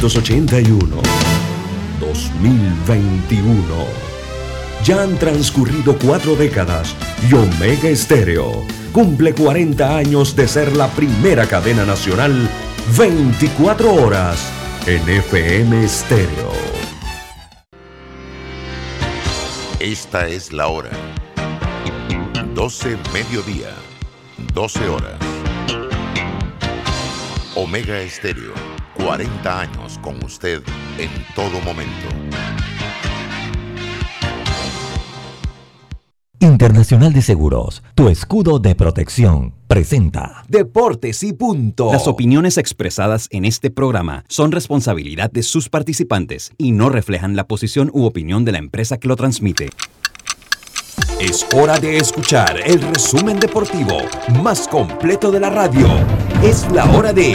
1981. 2021. Ya han transcurrido cuatro décadas y Omega Estéreo cumple 40 años de ser la primera cadena nacional 24 horas en FM Estéreo. Esta es la hora. 12 mediodía, 12 horas. Omega Estéreo, 40 años con usted en todo momento. Internacional de Seguros, tu escudo de protección, presenta Deportes y punto. Las opiniones expresadas en este programa son responsabilidad de sus participantes y no reflejan la posición u opinión de la empresa que lo transmite. Es hora de escuchar el resumen deportivo más completo de la radio. Es la hora de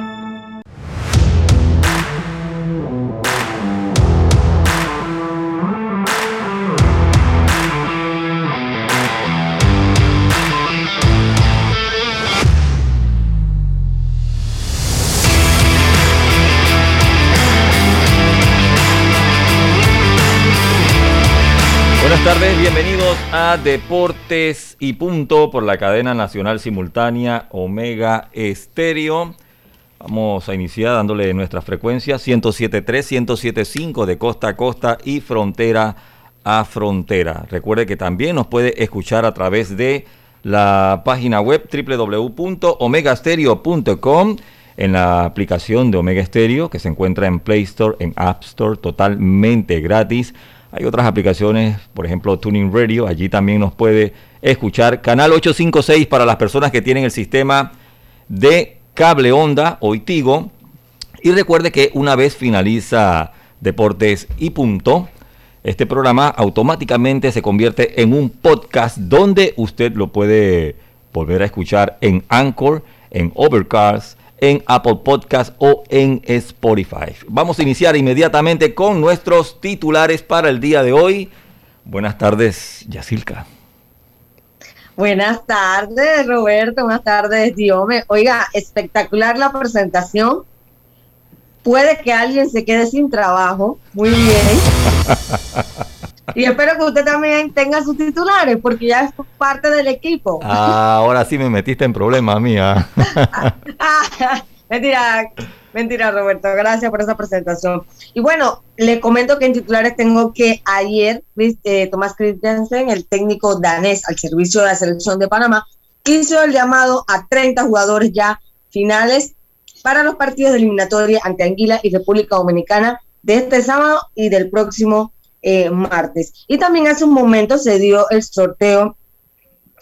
Buenas tardes, bienvenidos a Deportes y Punto por la cadena nacional simultánea Omega Estéreo. Vamos a iniciar dándole nuestra frecuencia 107.3, 107.5 de costa a costa y frontera a frontera. Recuerde que también nos puede escuchar a través de la página web www.omegastereo.com en la aplicación de Omega Stereo que se encuentra en Play Store, en App Store, totalmente gratis. Hay otras aplicaciones, por ejemplo Tuning Radio, allí también nos puede escuchar. Canal 856 para las personas que tienen el sistema de cable onda o Tigo. Y recuerde que una vez finaliza Deportes y Punto, este programa automáticamente se convierte en un podcast donde usted lo puede volver a escuchar en Anchor, en Overcast, en Apple Podcast o en Spotify. Vamos a iniciar inmediatamente con nuestros titulares para el día de hoy. Buenas tardes, Yacilca. Buenas tardes, Roberto. Buenas tardes, Diome. Oiga, espectacular la presentación. Puede que alguien se quede sin trabajo. Muy bien. Y espero que usted también tenga sus titulares, porque ya es parte del equipo. Ah, ahora sí me metiste en problemas, mía. mentira, mentira, Roberto. Gracias por esa presentación. Y bueno, le comento que en titulares tengo que ayer eh, Tomás Christensen, el técnico danés al servicio de la selección de Panamá, hizo el llamado a 30 jugadores ya finales para los partidos de eliminatoria ante Anguila y República Dominicana de este sábado y del próximo eh, martes. Y también hace un momento se dio el sorteo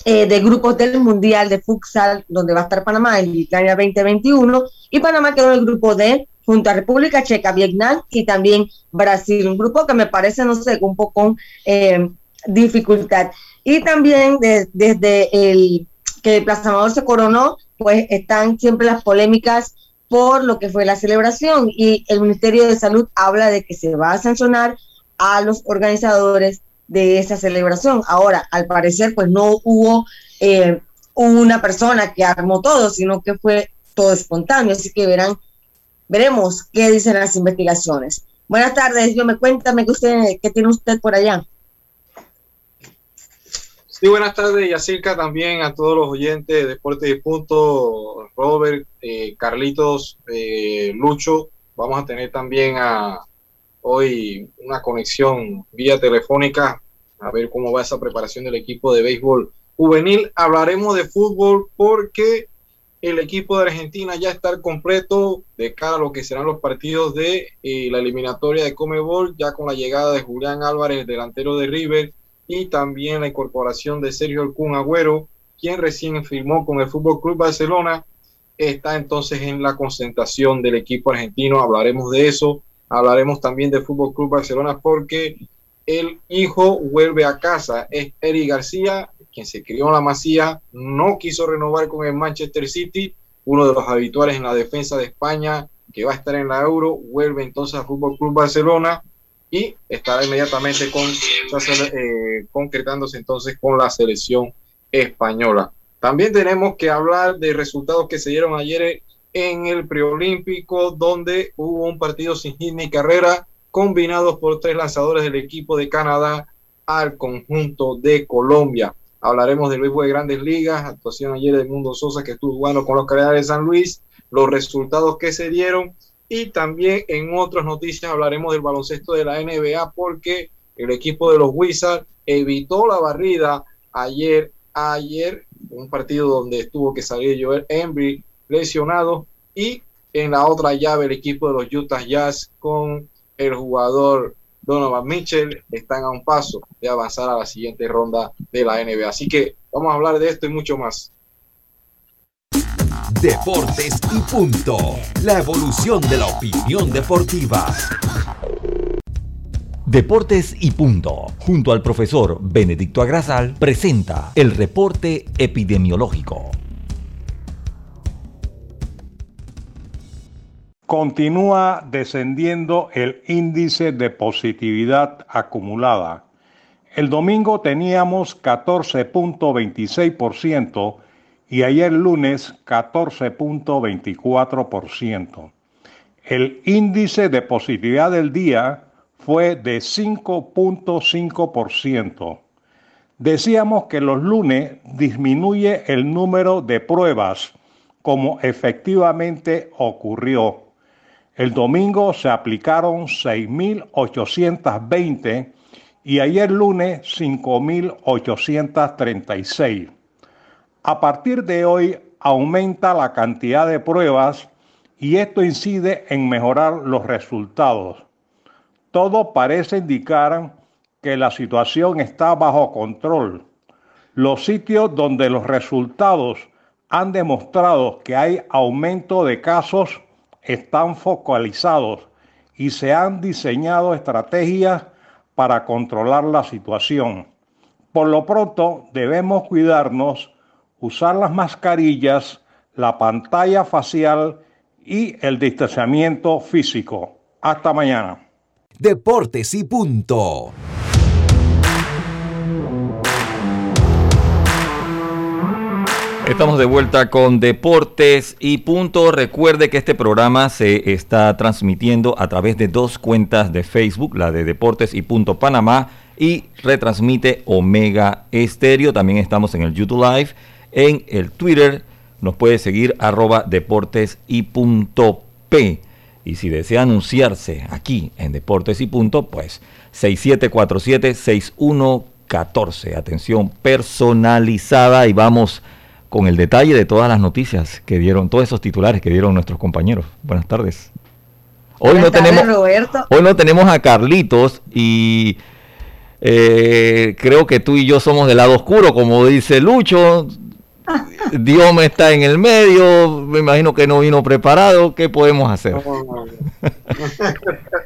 eh, de grupos del Mundial de Futsal, donde va a estar Panamá en Italia 2021, y Panamá quedó en el grupo D junto a República Checa, Vietnam y también Brasil, un grupo que me parece, no sé, un poco con eh, dificultad. Y también desde el que el Plaza se coronó, pues están siempre las polémicas por lo que fue la celebración y el Ministerio de Salud habla de que se va a sancionar a los organizadores de esa celebración. Ahora, al parecer, pues no hubo eh, una persona que armó todo, sino que fue todo espontáneo. Así que verán, veremos qué dicen las investigaciones. Buenas tardes, yo me cuéntame qué, usted, qué tiene usted por allá. Sí, buenas tardes, Yacirca, también a todos los oyentes de Deporte y Punto, Robert, eh, Carlitos, eh, Lucho. Vamos a tener también a hoy una conexión vía telefónica a ver cómo va esa preparación del equipo de béisbol juvenil. Hablaremos de fútbol porque el equipo de Argentina ya está completo de cara a lo que serán los partidos de eh, la eliminatoria de Comebol, ya con la llegada de Julián Álvarez, delantero de River, y también la incorporación de Sergio El Agüero, quien recién firmó con el Fútbol Club Barcelona, está entonces en la concentración del equipo argentino. Hablaremos de eso. Hablaremos también del Fútbol Club Barcelona porque el hijo vuelve a casa. Es Eric García, quien se crió en la Masía, no quiso renovar con el Manchester City, uno de los habituales en la defensa de España, que va a estar en la Euro, vuelve entonces al Fútbol Club Barcelona. y estará inmediatamente con, eh, concretándose entonces con la selección española. También tenemos que hablar de resultados que se dieron ayer en el preolímpico, donde hubo un partido sin hit ni carrera, combinados por tres lanzadores del equipo de Canadá al conjunto de Colombia. Hablaremos del béisbol de grandes ligas, actuación ayer de Mundo Sosa que estuvo jugando con los Cardenales de San Luis, los resultados que se dieron y también en otras noticias hablaremos del baloncesto de la NBA porque el equipo de los Wizards evitó la barrida ayer, ayer, un partido donde estuvo que salir Joel Embry lesionado y en la otra llave el equipo de los Utah Jazz con el jugador Donovan Mitchell están a un paso de avanzar a la siguiente ronda de la NBA. Así que vamos a hablar de esto y mucho más. Deportes y punto. La evolución de la opinión deportiva. Deportes y punto. Junto al profesor Benedicto Agrasal presenta el reporte epidemiológico. Continúa descendiendo el índice de positividad acumulada. El domingo teníamos 14.26% y ayer lunes 14.24%. El índice de positividad del día fue de 5.5%. Decíamos que los lunes disminuye el número de pruebas, como efectivamente ocurrió. El domingo se aplicaron 6.820 y ayer lunes 5.836. A partir de hoy aumenta la cantidad de pruebas y esto incide en mejorar los resultados. Todo parece indicar que la situación está bajo control. Los sitios donde los resultados han demostrado que hay aumento de casos están focalizados y se han diseñado estrategias para controlar la situación. Por lo pronto debemos cuidarnos, usar las mascarillas, la pantalla facial y el distanciamiento físico. Hasta mañana. Deportes y punto. Estamos de vuelta con Deportes y Punto. Recuerde que este programa se está transmitiendo a través de dos cuentas de Facebook, la de Deportes y Punto Panamá y retransmite Omega Estéreo. También estamos en el YouTube Live, en el Twitter. Nos puede seguir arroba Deportes y Punto P. Y si desea anunciarse aquí en Deportes y Punto, pues 6747-6114. Atención personalizada y vamos con el detalle de todas las noticias que dieron, todos esos titulares que dieron nuestros compañeros. Buenas tardes. Hoy no tenemos, hoy no tenemos a Carlitos y eh, creo que tú y yo somos del lado oscuro, como dice Lucho. Dios me está en el medio, me imagino que no vino preparado. ¿Qué podemos hacer?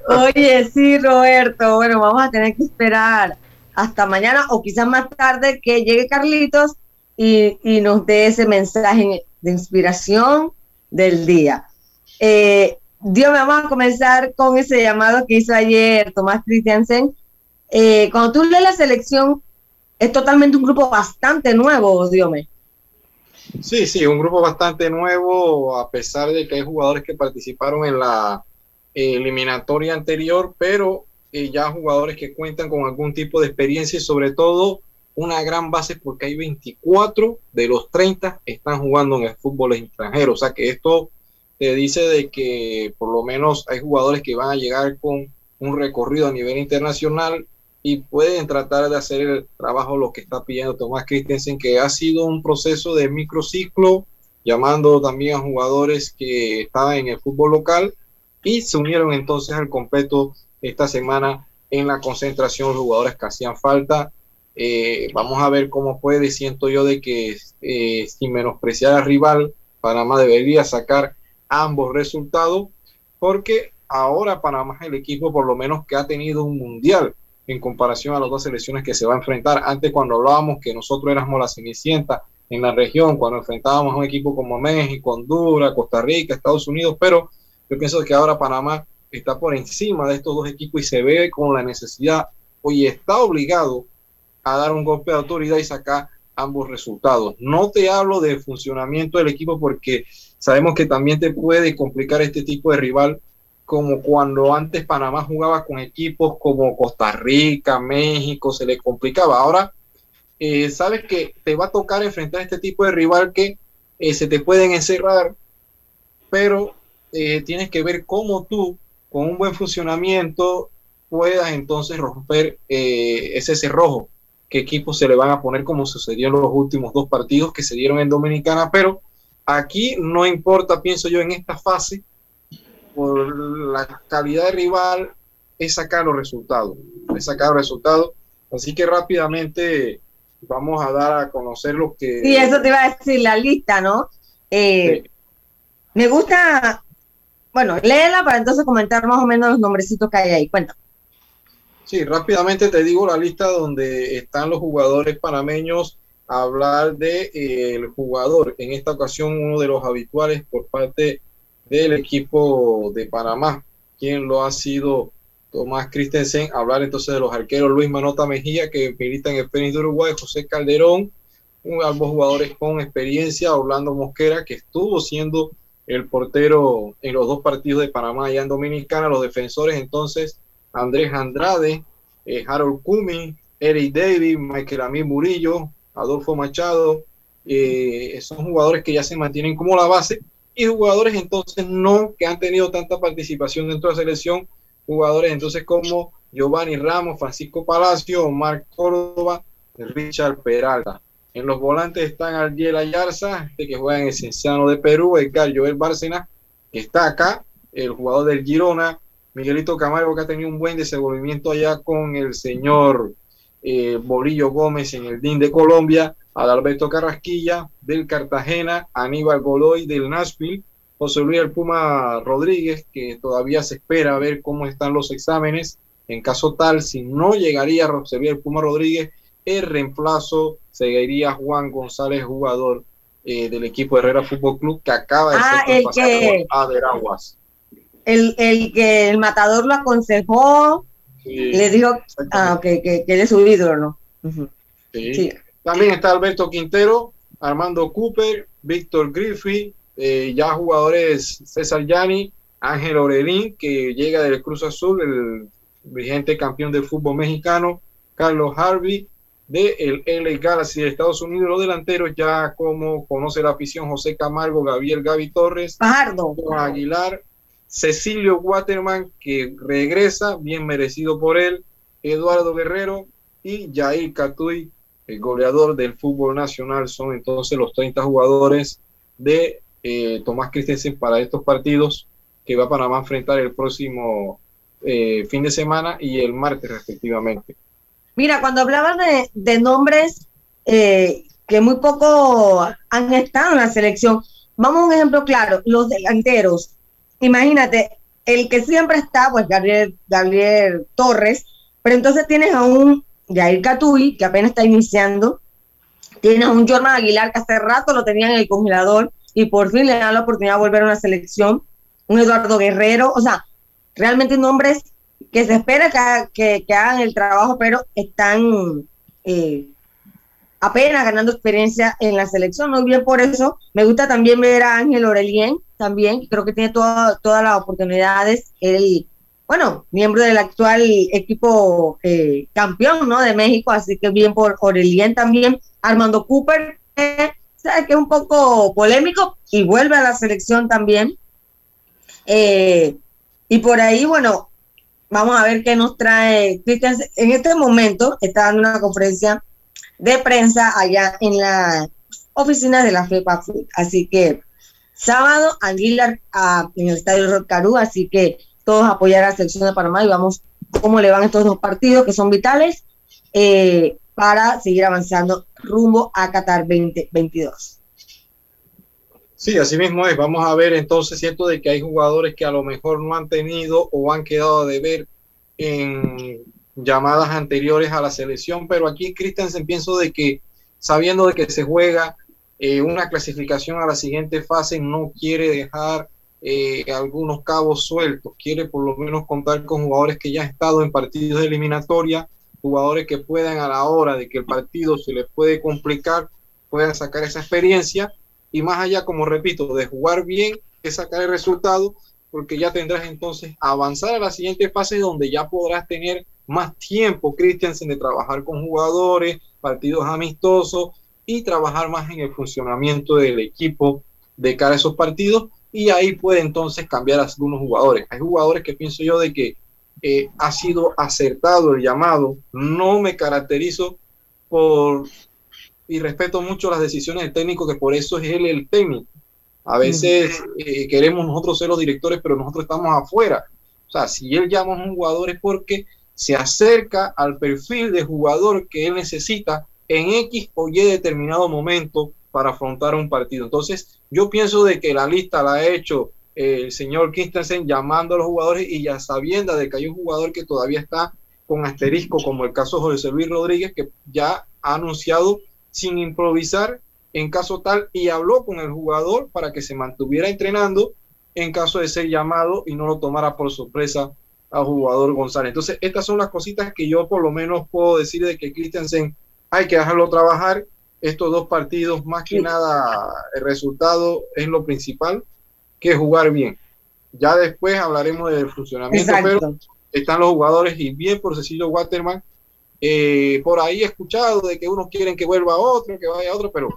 Oye, sí, Roberto. Bueno, vamos a tener que esperar hasta mañana o quizás más tarde que llegue Carlitos y, nos dé ese mensaje de inspiración del día. Eh, Dios, vamos a comenzar con ese llamado que hizo ayer Tomás Christiansen. Eh, cuando tú lees la selección, es totalmente un grupo bastante nuevo, Diome. Sí, sí, un grupo bastante nuevo, a pesar de que hay jugadores que participaron en la eliminatoria anterior, pero eh, ya jugadores que cuentan con algún tipo de experiencia y sobre todo una gran base porque hay 24 de los 30 están jugando en el fútbol extranjero. O sea que esto te dice de que por lo menos hay jugadores que van a llegar con un recorrido a nivel internacional y pueden tratar de hacer el trabajo lo que está pidiendo Tomás Christensen, que ha sido un proceso de microciclo, llamando también a jugadores que estaban en el fútbol local y se unieron entonces al completo esta semana en la concentración los jugadores que hacían falta eh, vamos a ver cómo puede. Siento yo de que eh, sin menospreciar al rival, Panamá debería sacar ambos resultados, porque ahora Panamá es el equipo por lo menos que ha tenido un mundial en comparación a las dos selecciones que se va a enfrentar. Antes cuando hablábamos que nosotros éramos la cenicienta en la región, cuando enfrentábamos a un equipo como México, Honduras, Costa Rica, Estados Unidos, pero yo pienso que ahora Panamá está por encima de estos dos equipos y se ve con la necesidad, hoy está obligado a dar un golpe de autoridad y sacar ambos resultados. No te hablo del funcionamiento del equipo porque sabemos que también te puede complicar este tipo de rival como cuando antes Panamá jugaba con equipos como Costa Rica, México, se le complicaba. Ahora eh, sabes que te va a tocar enfrentar este tipo de rival que eh, se te pueden encerrar, pero eh, tienes que ver cómo tú, con un buen funcionamiento, puedas entonces romper ese cerrojo qué equipos se le van a poner como sucedió en los últimos dos partidos que se dieron en Dominicana, pero aquí no importa, pienso yo, en esta fase, por la calidad de rival, es sacar los resultados, es sacar los resultados. Así que rápidamente vamos a dar a conocer lo que... Sí, eso te iba a decir, la lista, ¿no? Eh, me gusta, bueno, léela para entonces comentar más o menos los nombrecitos que hay ahí. Cuéntame. Sí, rápidamente te digo la lista donde están los jugadores panameños hablar de eh, el jugador, en esta ocasión uno de los habituales por parte del equipo de Panamá, quien lo ha sido Tomás Christensen, hablar entonces de los arqueros Luis Manota Mejía, que milita en el Fénix de Uruguay, José Calderón, ambos jugadores con experiencia, Orlando Mosquera, que estuvo siendo el portero en los dos partidos de Panamá allá en Dominicana, los defensores entonces Andrés Andrade, eh, Harold Cumming, Eric David, Michael Amir Murillo, Adolfo Machado, eh, son jugadores que ya se mantienen como la base y jugadores entonces no que han tenido tanta participación dentro de la selección, jugadores entonces como Giovanni Ramos, Francisco Palacio, Omar Córdoba, Richard Peralta. En los volantes están Ardiel Ayarza, este que juega en el Cienciano de Perú, Edgar Joel Bárcena, que está acá, el jugador del Girona, Miguelito Camargo, que ha tenido un buen desenvolvimiento allá con el señor eh, Bolillo Gómez en el DIN de Colombia, Adalberto Carrasquilla del Cartagena, Aníbal Godoy del Nashville, José Luis El Puma Rodríguez, que todavía se espera a ver cómo están los exámenes. En caso tal, si no llegaría José Luis El Puma Rodríguez, el reemplazo seguiría Juan González, jugador eh, del equipo Herrera Fútbol Club, que acaba de ah, ser el a Veraguas el, el que el matador lo aconsejó, le dijo ah, que, que, él es su ídolo, ¿no? sí. También está Alberto Quintero, Armando Cooper, Víctor Griffith, eh, ya jugadores César Yani, Ángel Orelín, que llega del Cruz Azul, el vigente campeón de fútbol mexicano, Carlos Harvey, de el LA Galaxy de Estados Unidos, los delanteros ya como conoce la afición José Camargo, Gabriel Gaby Torres, Pajardo. Aguilar, Cecilio Waterman, que regresa, bien merecido por él, Eduardo Guerrero y Jair Catuy, el goleador del fútbol nacional. Son entonces los 30 jugadores de eh, Tomás Christensen para estos partidos que va a Panamá a enfrentar el próximo eh, fin de semana y el martes respectivamente. Mira, cuando hablabas de, nombres eh, que muy poco han estado en la selección, vamos a un ejemplo claro, los delanteros imagínate, el que siempre está, pues Gabriel, Gabriel Torres, pero entonces tienes a un Jair Catuy, que apenas está iniciando, tienes a un Jordan Aguilar, que hace rato lo tenía en el congelador, y por fin le dan la oportunidad de volver a una selección, un Eduardo Guerrero, o sea, realmente nombres que se espera que, que, hagan el trabajo, pero están eh, apenas ganando experiencia en la selección. Muy bien por eso. Me gusta también ver a Ángel Orelien, también, creo que tiene todas las oportunidades. Él, bueno, miembro del actual equipo eh, campeón, ¿no? De México, así que bien por Orelien también. Armando Cooper, eh, que es un poco polémico y vuelve a la selección también. Eh, y por ahí, bueno, vamos a ver qué nos trae Cristian. En este momento está dando una conferencia de prensa allá en la oficina de la FEPA Así que sábado, Aguilar en el Estadio Rocarú, así que todos apoyar a la selección de Panamá y vamos cómo le van estos dos partidos que son vitales eh, para seguir avanzando rumbo a Qatar 2022. Sí, así mismo es. Vamos a ver entonces, cierto, de que hay jugadores que a lo mejor no han tenido o han quedado de ver en llamadas anteriores a la selección, pero aquí Christensen pienso de que sabiendo de que se juega eh, una clasificación a la siguiente fase, no quiere dejar eh, algunos cabos sueltos, quiere por lo menos contar con jugadores que ya han estado en partidos de eliminatoria, jugadores que puedan a la hora de que el partido se les puede complicar, puedan sacar esa experiencia. Y más allá, como repito, de jugar bien, es sacar el resultado, porque ya tendrás entonces avanzar a la siguiente fase donde ya podrás tener más tiempo, Christiansen, de trabajar con jugadores, partidos amistosos y trabajar más en el funcionamiento del equipo de cara a esos partidos y ahí puede entonces cambiar a algunos jugadores. Hay jugadores que pienso yo de que eh, ha sido acertado el llamado. No me caracterizo por y respeto mucho las decisiones del técnico, que por eso es él el técnico. A veces eh, queremos nosotros ser los directores, pero nosotros estamos afuera. O sea, si él llama a un jugador es porque se acerca al perfil de jugador que él necesita en X o Y determinado momento para afrontar un partido. Entonces, yo pienso de que la lista la ha hecho el señor Christensen llamando a los jugadores y ya sabiendo de que hay un jugador que todavía está con asterisco, como el caso de José Luis Rodríguez, que ya ha anunciado sin improvisar en caso tal y habló con el jugador para que se mantuviera entrenando en caso de ser llamado y no lo tomara por sorpresa al jugador González. Entonces, estas son las cositas que yo por lo menos puedo decir de que Christensen hay que dejarlo trabajar. Estos dos partidos, más que nada, el resultado es lo principal que jugar bien. Ya después hablaremos del funcionamiento, pero están los jugadores y bien por Cecilio Waterman. Eh, por ahí he escuchado de que unos quieren que vuelva a otro, que vaya a otro, pero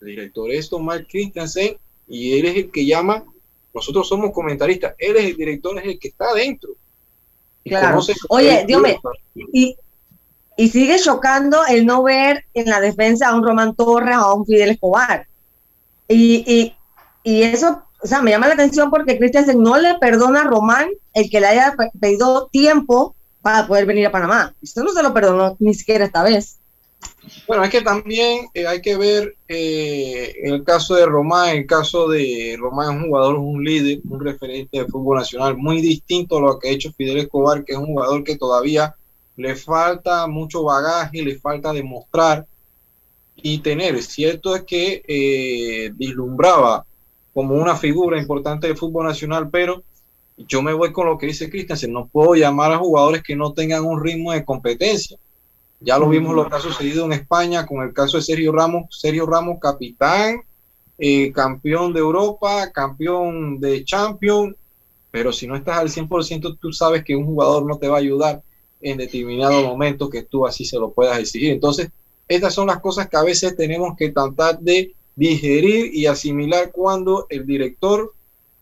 el director es Tomás Christensen y él es el que llama. Nosotros somos comentaristas, él es el director, es el que está adentro. Claro. Oye, Dios mío, y, y sigue chocando el no ver en la defensa a un Román Torres o a un Fidel Escobar. Y, y, y eso o sea, me llama la atención porque Christensen no le perdona a Román el que le haya pedido tiempo para poder venir a Panamá. Esto no se lo perdonó ni siquiera esta vez. Bueno, es que también eh, hay que ver eh, en el caso de Román, el caso de Román es un jugador, un líder, un referente de fútbol nacional, muy distinto a lo que ha hecho Fidel Escobar, que es un jugador que todavía le falta mucho bagaje, le falta demostrar y tener. Cierto es que eh, vislumbraba como una figura importante del fútbol nacional, pero yo me voy con lo que dice Christensen, no puedo llamar a jugadores que no tengan un ritmo de competencia. Ya lo vimos lo que ha sucedido en España con el caso de Sergio Ramos, Sergio Ramos capitán, eh, campeón de Europa, campeón de Champions, pero si no estás al 100% tú sabes que un jugador no te va a ayudar en determinado momento que tú así se lo puedas exigir. Entonces, estas son las cosas que a veces tenemos que tratar de digerir y asimilar cuando el director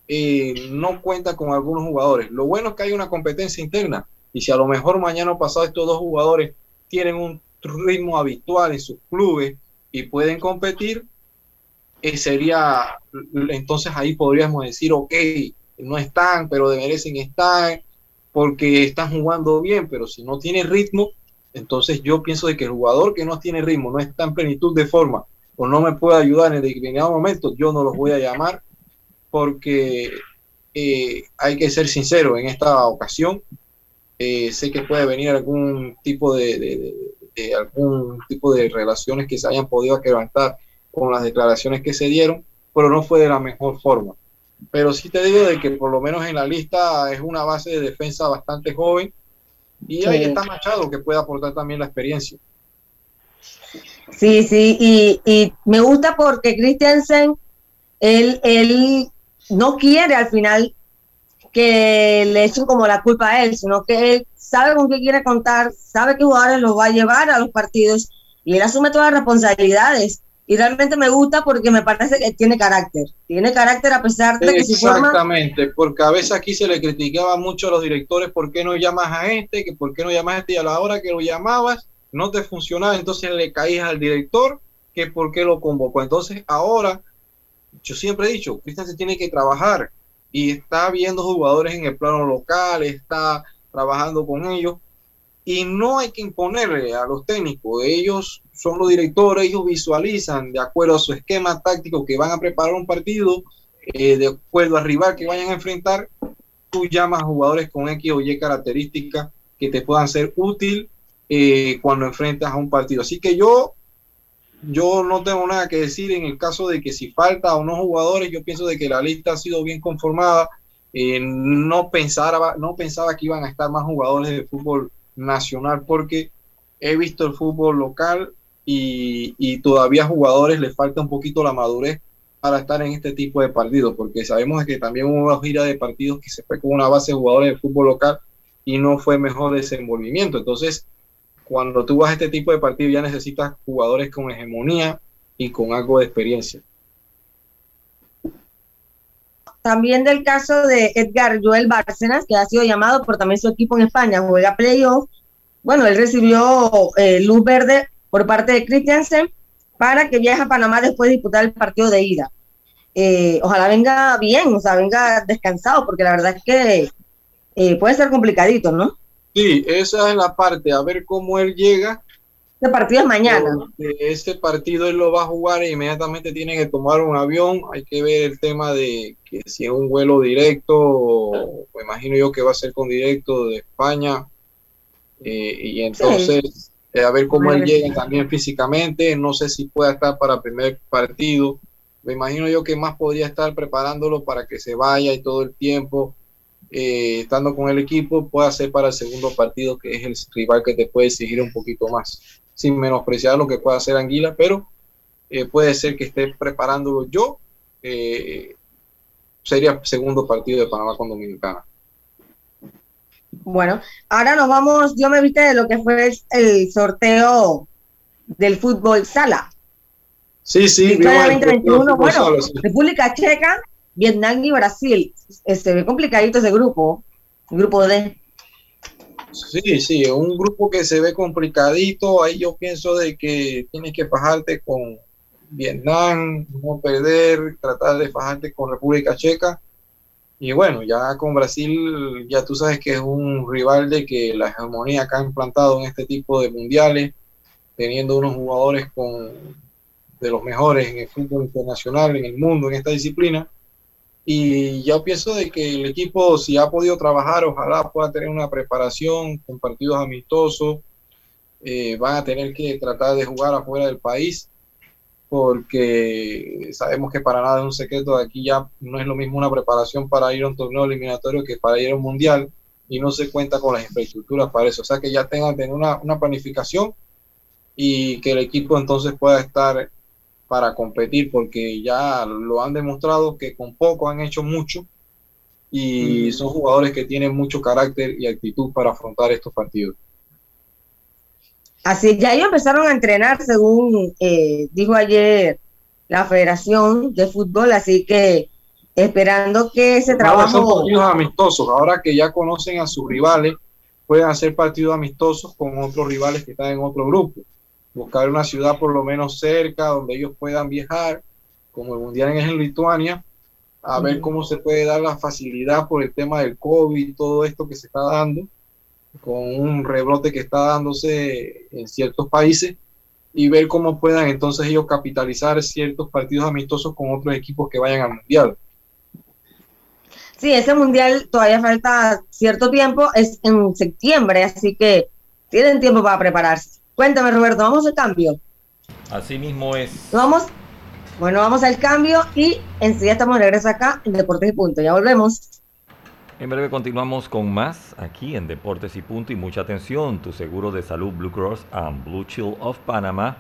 eh, no cuenta con algunos jugadores. Lo bueno es que hay una competencia interna y si a lo mejor mañana o pasado estos dos jugadores tienen un ritmo habitual en sus clubes y pueden competir, eh, sería, entonces ahí podríamos decir, ok, no están, pero merecen estar porque están jugando bien, pero si no tiene ritmo, entonces yo pienso de que el jugador que no tiene ritmo, no está en plenitud de forma, o no me puede ayudar en determinado momento, yo no los voy a llamar porque eh, hay que ser sincero en esta ocasión. Eh, sé que puede venir algún tipo de, algún tipo de relaciones que se hayan podido quebrantar con las declaraciones que se dieron, pero no fue de la mejor forma. Pero sí te digo de que por lo menos en la lista es una base de defensa bastante joven y ahí está Machado que puede aportar también la experiencia. Sí, sí, y, y me gusta porque Christiansen, él, él no quiere al final que le echen como la culpa a él, sino que él sabe con qué quiere contar, sabe qué jugadores los va a llevar a los partidos y él asume todas las responsabilidades. Y realmente me gusta porque me parece que tiene carácter. Tiene carácter a pesar de que se forma... Exactamente, porque a veces aquí se le criticaba mucho a los directores por qué no llamas a este, que por qué no llamas a este y a la hora que lo llamabas no te funcionaba, entonces le caías al director que por qué lo convocó. Entonces ahora, yo siempre he dicho, Cristian se tiene que trabajar y está viendo jugadores en el plano local, está trabajando con ellos y no hay que imponerle a los técnicos, ellos son los directores, ellos visualizan de acuerdo a su esquema táctico que van a preparar un partido, eh, de acuerdo al rival que vayan a enfrentar, tú llamas a jugadores con X o Y características que te puedan ser útil eh, cuando enfrentas a un partido. Así que yo yo no tengo nada que decir en el caso de que si falta o no jugadores, yo pienso de que la lista ha sido bien conformada. Eh, no, pensaba, no pensaba que iban a estar más jugadores de fútbol nacional porque he visto el fútbol local y, y todavía a jugadores les falta un poquito la madurez para estar en este tipo de partidos, porque sabemos que también hubo una gira de partidos que se fue con una base de jugadores de fútbol local y no fue mejor desenvolvimiento. Entonces, cuando tú vas a este tipo de partidos ya necesitas jugadores con hegemonía y con algo de experiencia. También del caso de Edgar Joel Bárcenas, que ha sido llamado por también su equipo en España, juega playoff. Bueno, él recibió eh, luz verde por parte de Christiansen para que viaje a Panamá después de disputar el partido de ida. Eh, ojalá venga bien, o sea, venga descansado, porque la verdad es que eh, puede ser complicadito, ¿no? Sí, esa es la parte, a ver cómo él llega. Este partido es mañana. Este partido él lo va a jugar e inmediatamente tiene que tomar un avión. Hay que ver el tema de que si es un vuelo directo, o, imagino yo que va a ser con directo de España. Eh, y entonces, eh, a ver cómo él llega también físicamente. No sé si pueda estar para el primer partido. Me imagino yo que más podría estar preparándolo para que se vaya y todo el tiempo eh, estando con el equipo, puede ser para el segundo partido, que es el rival que te puede exigir un poquito más, sin menospreciar lo que pueda hacer Anguila, pero eh, puede ser que esté preparándolo yo. Eh, sería segundo partido de Panamá con Dominicana. Bueno, ahora nos vamos, yo me viste de lo que fue el sorteo del fútbol sala. Sí, sí. bueno, República Checa Vietnam y Brasil. Se ve complicadito ese grupo, el grupo D. Sí, sí, un grupo que se ve complicadito. Ahí yo pienso de que tienes que fajarte con Vietnam, no perder, tratar de fajarte con República Checa. Y bueno, ya con Brasil, ya tú sabes que es un rival de que la hegemonía que ha implantado en este tipo de mundiales, teniendo unos jugadores con, de los mejores en el fútbol internacional, en el mundo, en esta disciplina. Y yo pienso de que el equipo, si ha podido trabajar, ojalá pueda tener una preparación con partidos amistosos. Eh, van a tener que tratar de jugar afuera del país, porque sabemos que para nada es un secreto aquí ya no es lo mismo una preparación para ir a un torneo eliminatorio que para ir a un mundial y no se cuenta con las infraestructuras para eso. O sea que ya tengan tener una, una planificación y que el equipo entonces pueda estar para competir porque ya lo han demostrado que con poco han hecho mucho y son jugadores que tienen mucho carácter y actitud para afrontar estos partidos. Así, ya ellos empezaron a entrenar según eh, dijo ayer la Federación de Fútbol, así que esperando que ese trabajo... Son partidos amistosos, ahora que ya conocen a sus rivales, pueden hacer partidos amistosos con otros rivales que están en otro grupo buscar una ciudad por lo menos cerca donde ellos puedan viajar, como el Mundial es en Lituania, a ver cómo se puede dar la facilidad por el tema del COVID, todo esto que se está dando, con un rebrote que está dándose en ciertos países, y ver cómo puedan entonces ellos capitalizar ciertos partidos amistosos con otros equipos que vayan al Mundial. Sí, ese Mundial todavía falta cierto tiempo, es en septiembre, así que tienen tiempo para prepararse. Cuéntame, Roberto, ¿vamos al cambio? Así mismo es. Vamos. Bueno, vamos al cambio y enseguida estamos de regreso acá en Deportes y Punto. Ya volvemos. En breve continuamos con más aquí en Deportes y Punto y mucha atención. Tu seguro de salud Blue Cross and Blue Shield of Panama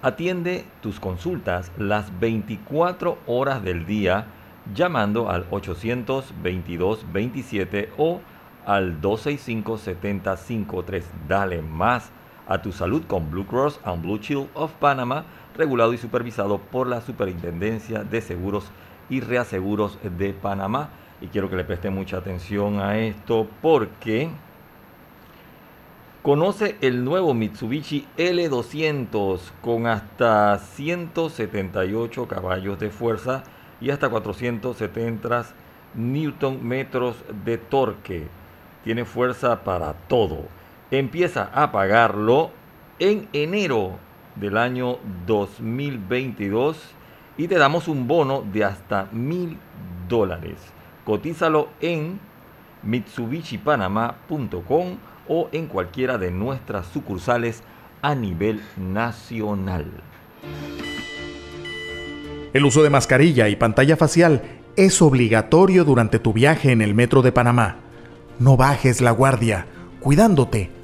atiende tus consultas las 24 horas del día llamando al 822 27 o al 265 7053. Dale más a tu salud con Blue Cross and Blue Shield of Panama, regulado y supervisado por la Superintendencia de Seguros y Reaseguros de Panamá. Y quiero que le preste mucha atención a esto porque conoce el nuevo Mitsubishi L200 con hasta 178 caballos de fuerza y hasta 470 newton metros de torque. Tiene fuerza para todo empieza a pagarlo en enero del año 2022 y te damos un bono de hasta mil dólares. Cotízalo en mitsubishipanama.com o en cualquiera de nuestras sucursales a nivel nacional. El uso de mascarilla y pantalla facial es obligatorio durante tu viaje en el metro de Panamá. No bajes la guardia. Cuidándote,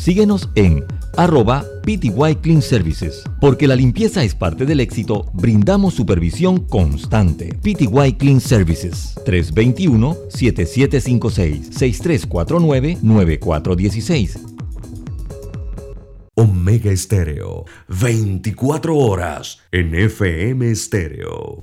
Síguenos en arroba PTY Clean Services. Porque la limpieza es parte del éxito, brindamos supervisión constante. PTY Clean Services 321-7756-6349-9416. Omega Estéreo, 24 horas en FM Estéreo.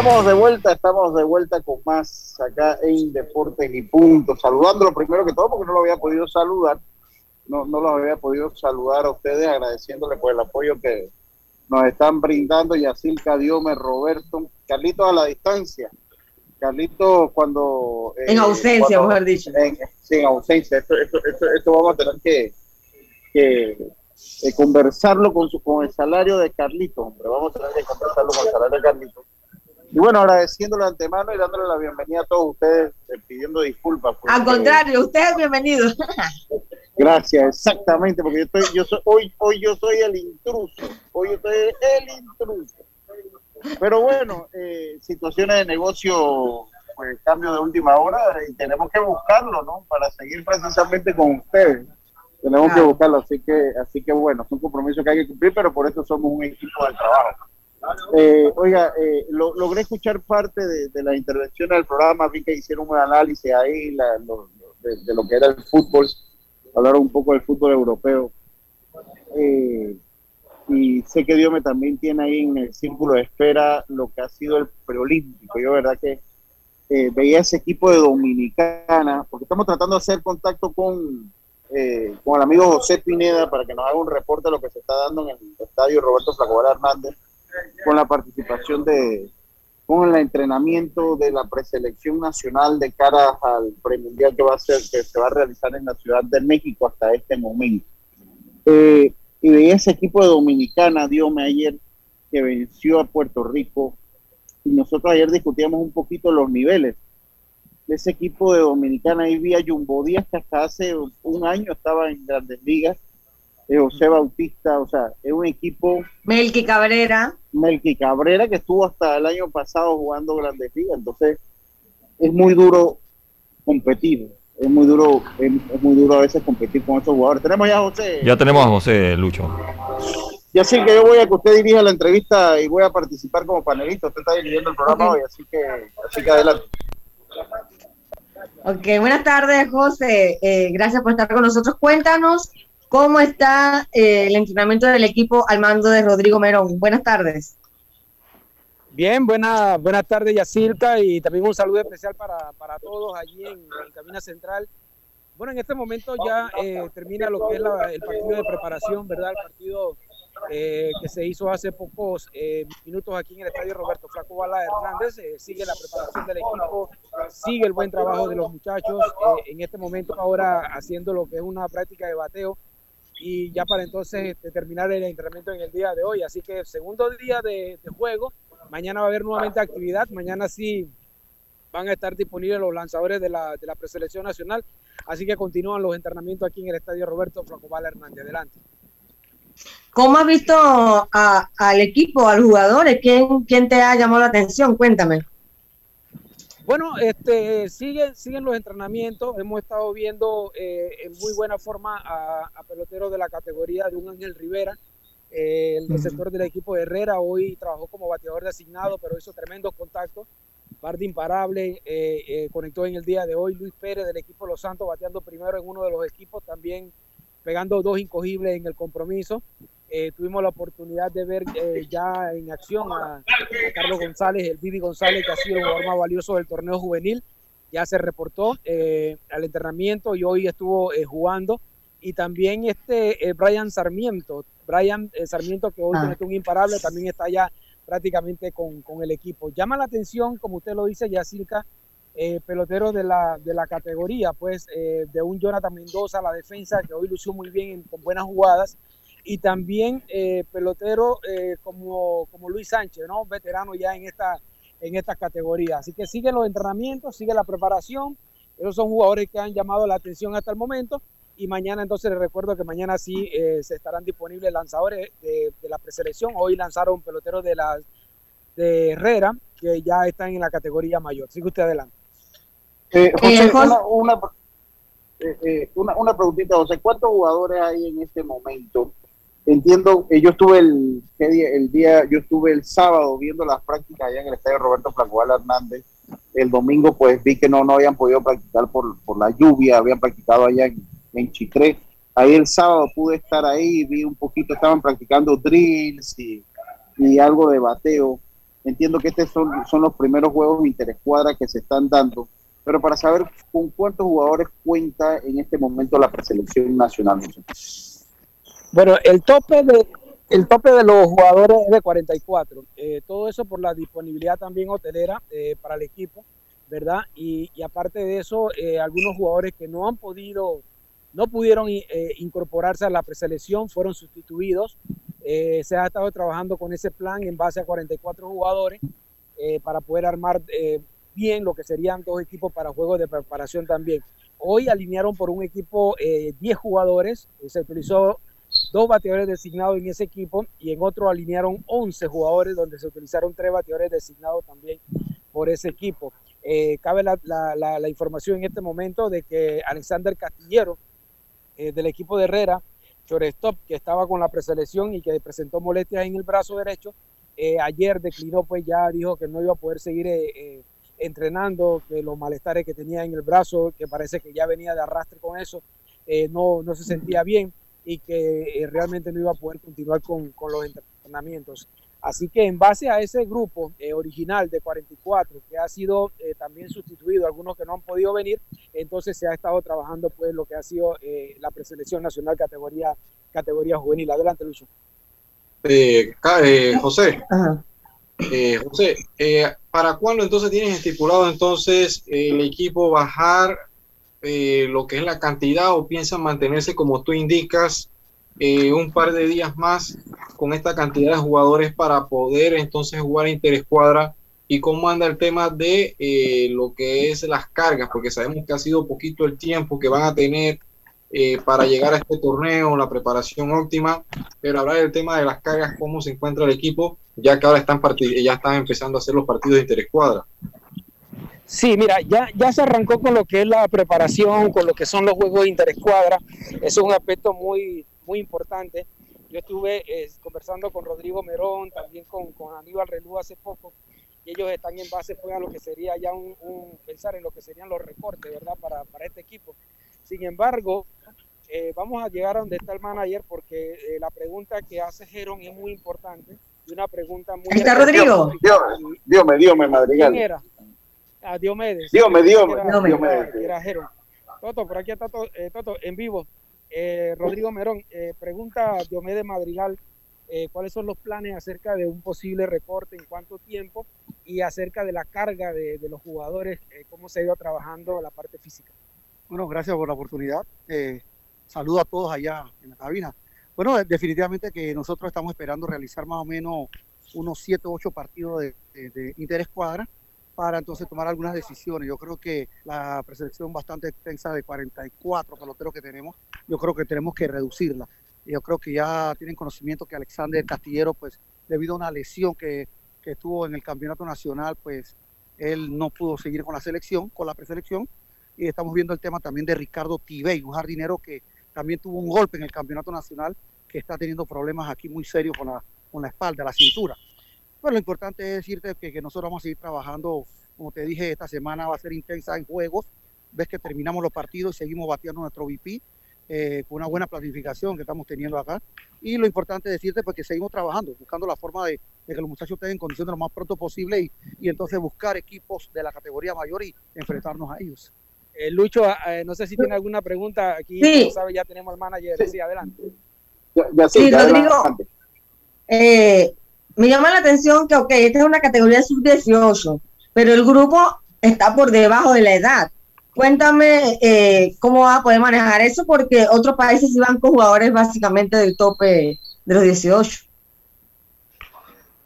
Estamos de vuelta, estamos de vuelta con más acá en Deportes y Puntos. Saludándolo primero que todo porque no lo había podido saludar, no, no lo había podido saludar a ustedes, agradeciéndole por el apoyo que nos están brindando. Yacilca, Diome, Roberto, Carlitos a la distancia. Carlitos cuando... en eh, ausencia, mejor dicho. sí, en ausencia. Esto, esto, esto, vamos a tener que, que eh, conversarlo con, su, con el salario de Carlitos, hombre. Vamos a tener que conversarlo con el salario de Carlitos y bueno, agradeciéndole de antemano y dándole la bienvenida a todos ustedes, eh, pidiendo disculpas. Al contrario, usted es bienvenido. Gracias, exactamente, porque yo estoy, yo soy, hoy, hoy yo soy el intruso, hoy yo soy el intruso. Pero bueno, eh, situaciones de negocio, pues cambio de última hora y tenemos que buscarlo, ¿no? Para seguir precisamente con ustedes. Tenemos que buscarlo, así que, así que bueno, es un compromiso que hay que cumplir, pero por eso somos un equipo de trabajo. Eh, oiga, eh, logré escuchar parte de, la intervención del programa, vi que hicieron un análisis ahí de, lo que era el fútbol, hablaron un poco del fútbol europeo. Eh, y sé que Dios me también tiene ahí en el círculo de espera lo que ha sido el preolímpico. Yo, verdad que eh, veía ese equipo de Dominicana, porque estamos tratando de hacer contacto con, con el amigo José Pineda para que nos haga un reporte de lo que se está dando en el estadio Roberto Flacobal Hernández con la participación de, con el entrenamiento de la preselección nacional de cara al premundial que va a ser, que se va a realizar en la Ciudad de México hasta este momento. Eh, y de ese equipo de Dominicana, Diome ayer, que venció a Puerto Rico, y nosotros ayer discutíamos un poquito los niveles de ese equipo de Dominicana. Ahí vi a Jumbo Díaz, que hasta hace un año estaba en Grandes Ligas, José Bautista, o sea, es un equipo... Melqui Cabrera. Melqui Cabrera, que estuvo hasta el año pasado jugando Grandes Ligas, entonces es muy duro competir, es muy duro, es, muy duro a veces competir con estos jugadores. Tenemos ya a José. Ya tenemos a José Lucho. Ya sé que yo voy a que usted dirija la entrevista y voy a participar como panelista. Usted está dirigiendo el programa hoy, así que, así que adelante. Ok, buenas tardes, José. Eh, gracias por estar con nosotros. Cuéntanos ¿Cómo está eh, el entrenamiento del equipo al mando de Rodrigo Merón? Buenas tardes. Bien, buena, buenas tardes Yacirca y también un saludo especial para, para todos allí en, en, Cabina Central. Bueno, en este momento ya eh, termina lo que es la, el partido de preparación, ¿verdad? El partido eh, que se hizo hace pocos minutos aquí en el estadio Roberto Flaco Bala Hernández. Sigue la preparación del equipo, sigue el buen trabajo de los muchachos. En este momento ahora haciendo lo que es una práctica de bateo y ya para entonces terminar el entrenamiento en el día de hoy. Así que segundo día de, de juego Mañana va a haber nuevamente actividad. Mañana sí van a estar disponibles los lanzadores de la, de la preselección nacional. Así que continúan los entrenamientos aquí en el estadio Roberto Flacobal Hernández. Adelante. ¿Cómo has visto a, al equipo, a los jugadores? ¿Quién, ¿Quién te ha llamado la atención? Cuéntame. Bueno, este, siguen, siguen los entrenamientos. Hemos estado viendo eh, en muy buena forma a, a peloteros de la categoría de un Ángel Rivera, eh, el receptor del equipo de Herrera hoy trabajó como bateador designado, pero hizo tremendos contactos. Bardi imparable, eh, eh, conectó en el día de hoy Luis Pérez del equipo Los Santos bateando primero en uno de los equipos, también pegando dos incogibles en el compromiso. Eh, tuvimos la oportunidad de ver eh, ya en acción a, a, Carlos González, el Bibi González, que ha sido el jugador más valioso del torneo juvenil. Ya se reportó eh, al entrenamiento y hoy estuvo jugando. Y también este Brian Sarmiento, Brian eh, Sarmiento, que hoy ah. un imparable, también está ya prácticamente con, con, el equipo. Llama la atención, como usted lo dice, Yacirca, eh, pelotero de la, de la categoría, pues eh, de un Jonathan Mendoza, la defensa, que hoy lució muy bien con buenas jugadas, y también eh, pelotero eh, como, como Luis Sánchez, ¿no? veterano ya en esta, en esta categoría. Así que sigue los entrenamientos, sigue la preparación. Esos son jugadores que han llamado la atención hasta el momento y mañana entonces les recuerdo que mañana sí eh, se estarán disponibles lanzadores de, de, la preselección. Hoy lanzaron peloteros de la de Herrera que ya están en la categoría mayor. Sigue usted adelante. Eh, José, una, una, eh, una, una, preguntita, José, ¿cuántos jugadores hay en este momento? Entiendo, eh, yo estuve el, el día, yo estuve el sábado viendo las prácticas allá en el estadio Roberto Flacual Hernández. El domingo pues vi que no, no habían podido practicar por, por la lluvia, habían practicado allá en, en Chitré. Ahí el sábado pude estar ahí, vi un poquito, estaban practicando drills y, y algo de bateo. Entiendo que estos son, son los primeros juegos interescuadra que se están dando, pero para saber con cuántos jugadores cuenta en este momento la preselección nacional. Bueno, el tope de, el tope de los jugadores es de 44. Eh, todo eso por la disponibilidad también hotelera eh, para el equipo, ¿verdad? Y, y aparte de eso, eh, algunos jugadores que no han podido no pudieron eh, incorporarse a la preselección, fueron sustituidos. Se ha estado trabajando con ese plan en base a 44 jugadores para poder armar bien lo que serían dos equipos para juegos de preparación también. Hoy alinearon por un equipo 10 eh, jugadores, se utilizó dos bateadores designados en ese equipo y en otro alinearon 11 jugadores donde se utilizaron tres bateadores designados también por ese equipo. Eh, cabe la, la, la, la, información en este momento de que Alexander Castillero, eh, del equipo de Herrera, Chorestop, que estaba con la preselección y que presentó molestias en el brazo derecho, eh, ayer declinó, pues ya dijo que no iba a poder seguir eh, entrenando, que los malestares que tenía en el brazo, que parece que ya venía de arrastre con eso, no, no se sentía bien y que realmente no iba a poder continuar con, con los entrenamientos. Así que en base a ese grupo eh, original de 44 que ha sido eh, también sustituido, algunos que no han podido venir, entonces se ha estado trabajando pues lo que ha sido eh, la preselección nacional categoría categoría juvenil. Adelante, Lucho. Eh, José, José, ¿para cuándo entonces tienes estipulado entonces el equipo bajar lo que es la cantidad o piensan mantenerse como tú indicas eh, un par de días más con esta cantidad de jugadores para poder entonces jugar interescuadra y cómo anda el tema de eh, lo que es las cargas, porque sabemos que ha sido poquito el tiempo que van a tener eh, para llegar a este torneo, la preparación óptima, pero hablar del tema de las cargas, cómo se encuentra el equipo, ya que ahora están ya están empezando a hacer los partidos de interescuadra. Sí, mira, ya, ya se arrancó con lo que es la preparación, con lo que son los juegos de interescuadra. Eso es un aspecto muy, muy importante. Yo estuve eh, conversando con Rodrigo Merón, también con, con Aníbal Relú hace poco, y ellos están en base pues, a lo que sería ya un, un pensar en lo que serían los recortes, ¿verdad? Para, para este equipo. Sin embargo, eh, vamos a llegar a donde está el manager porque eh, la pregunta que hace Jerón es muy importante y una pregunta muy... ¿Está Rodrigo? Dios, me, Dios me, Madrigal. ¿Quién era? Ah, Diomedes. Diomedes, Diomedes. Diomedes. Era, era Toto, por aquí está Toto, eh, Toto en vivo. Eh, Rodrigo Merón, eh, pregunta Diomedes Madrigal, eh, ¿cuáles son los planes acerca de un posible recorte en cuánto tiempo y acerca de la carga de, de los jugadores, cómo se ha ido trabajando la parte física? Bueno, gracias por la oportunidad. saludo a todos allá en la cabina. Bueno, definitivamente que nosotros estamos esperando realizar más o menos unos 7 o 8 partidos de, de, de interescuadra para entonces tomar algunas decisiones. Yo creo que la preselección bastante extensa de 44 peloteros que tenemos, yo creo que tenemos que reducirla. Yo creo que ya tienen conocimiento que Alexander Castillero, pues debido a una lesión que, que tuvo en el campeonato nacional, pues él no pudo seguir con la selección, con la preselección. Y estamos viendo el tema también de Ricardo Tibey, un jardinero que también tuvo un golpe en el campeonato nacional, que está teniendo problemas aquí muy serios con la, con la espalda, la cintura. Pues lo importante es decirte que, nosotros vamos a seguir trabajando, como te dije, esta semana va a ser intensa en juegos. Ves que terminamos los partidos y seguimos bateando nuestro VP eh, con una buena planificación que estamos teniendo acá. Y lo importante es decirte pues, que seguimos trabajando, buscando la forma de, que los muchachos estén en condiciones lo más pronto posible y, y, entonces buscar equipos de la categoría mayor y enfrentarnos a ellos. Eh, Lucho, eh, no sé si tiene alguna pregunta. Aquí, sí. sabe, ya tenemos al manager. Sí, adelante. Ya, ya sí, sí Rodrigo. Eh, me llama la atención que, ok, esta es una categoría sub-18, pero el grupo está por debajo de la edad. Cuéntame eh, cómo va a poder manejar eso, porque otros países iban con jugadores básicamente del tope de los 18.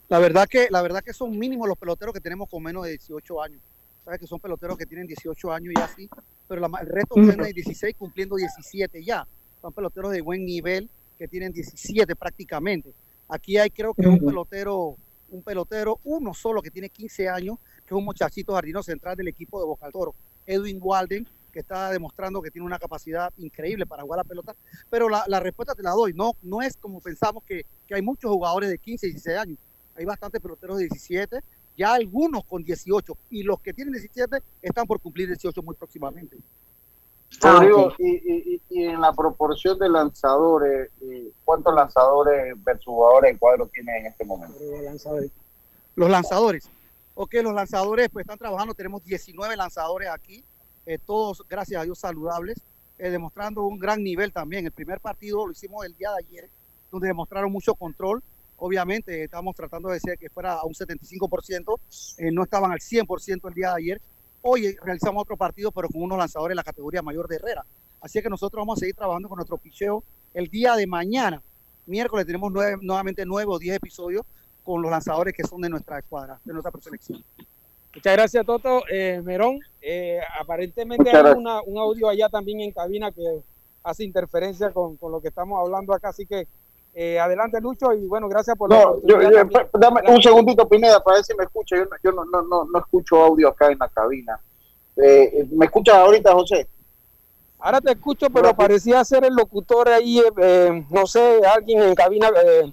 La verdad que, la verdad que son mínimos los peloteros que tenemos con menos de 18 años. Sabes que son peloteros que tienen 18 años y así, pero la, el resto tiene 16 cumpliendo 17 ya. Son peloteros de buen nivel que tienen 17 prácticamente. Aquí hay creo que un pelotero, un pelotero, uno solo que tiene 15 años, que es un muchachito jardino central del equipo de Boca del Toro, Edwin Walden, que está demostrando que tiene una capacidad increíble para jugar la pelota. Pero la, la respuesta te la doy, no, no es como pensamos que, que, hay muchos jugadores de 15 y 16 años. Hay bastantes peloteros de 17, ya algunos con 18, y los que tienen 17 están por cumplir 18 muy próximamente. Ah, Rodrigo, y, y, y, en la proporción de lanzadores, eh, ¿cuántos lanzadores versus jugadores de cuadro tiene en este momento? Los lanzadores. Ok, los lanzadores pues están trabajando, tenemos 19 lanzadores aquí, eh, todos, gracias a Dios, saludables, eh, demostrando un gran nivel también. El primer partido lo hicimos el día de ayer, donde demostraron mucho control. Obviamente, estamos tratando de decir que fuera a un 75%, no estaban al 100% el día de ayer, Hoy realizamos otro partido, pero con unos lanzadores en la categoría mayor de Herrera. Así que nosotros vamos a seguir trabajando con nuestro picheo el día de mañana. Miércoles tenemos nuevamente nueve o diez episodios con los lanzadores que son de nuestra escuadra, de nuestra preselección. Muchas gracias, Toto. Eh, Merón, eh, aparentemente hay una, un audio allá también en cabina que hace interferencia con, con, lo que estamos hablando acá, así que eh, adelante, Lucho, y bueno, gracias por no, yo, yo, Dame un segundito, Pineda, para ver si me escucha. Yo, yo no, no, no, no, escucho audio acá en la cabina. Eh, ¿Me escuchas ahorita, José? Ahora te escucho, pero parecía ser el locutor ahí, eh, no sé, alguien en cabina, eh,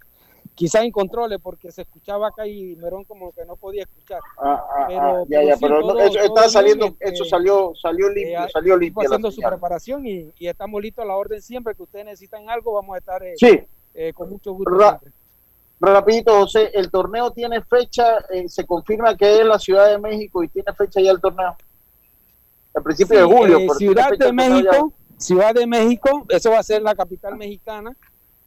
quizá en controles, porque se escuchaba acá y Merón como que no podía escuchar. Ah, ah, pero, ah, ya, ya, pero todo, eso, está saliendo, bien, eso salió, salió limpio, salió limpio. haciendo su preparación y, y, estamos listos a la orden siempre que ustedes necesitan algo, vamos a estar... sí eh, con mucho gusto. Ra rapidito, José, el torneo tiene fecha, eh, se confirma que es en la Ciudad de México y tiene fecha ya el torneo. Al principio sí, de julio. Eh, Ciudad de México, Ciudad de México, eso va a ser la capital mexicana.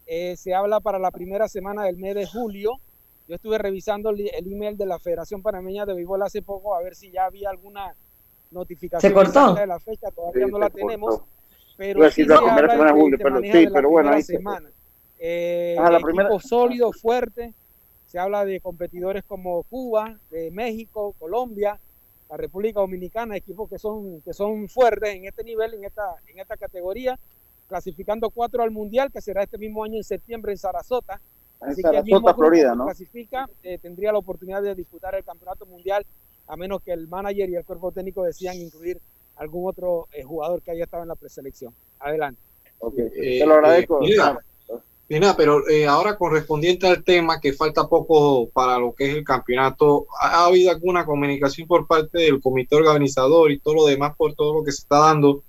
Eh, se habla para la primera semana del mes de julio. Yo estuve revisando el, el email de la Federación Panameña de Béisbol hace poco a ver si ya había alguna notificación ¿Se cortó? de la fecha. Todavía sí, no la tenemos. Pero sí, se habla de, julio, pero, sí, pero bueno, ahí semana. Eh, ah, la primera... equipo sólido, fuerte. Se habla de competidores como Cuba, de México, Colombia, la República Dominicana, equipos que son, que son fuertes en este nivel, en esta, en esta categoría, clasificando cuatro al Mundial, que será este mismo año en septiembre en Sarasota. En Así Sarasota, que el mismo Florida, ¿no? clasifica eh, tendría la oportunidad de disputar el campeonato mundial, a menos que el manager y el cuerpo técnico decían incluir algún otro eh, jugador que haya estado en la preselección. Adelante. Okay. Eh, Te lo agradezco. Mira, pero eh, ahora correspondiente al tema que falta poco para lo que es el campeonato, ¿ha, habido alguna comunicación por parte del comité organizador y todo lo demás por todo lo que se está dando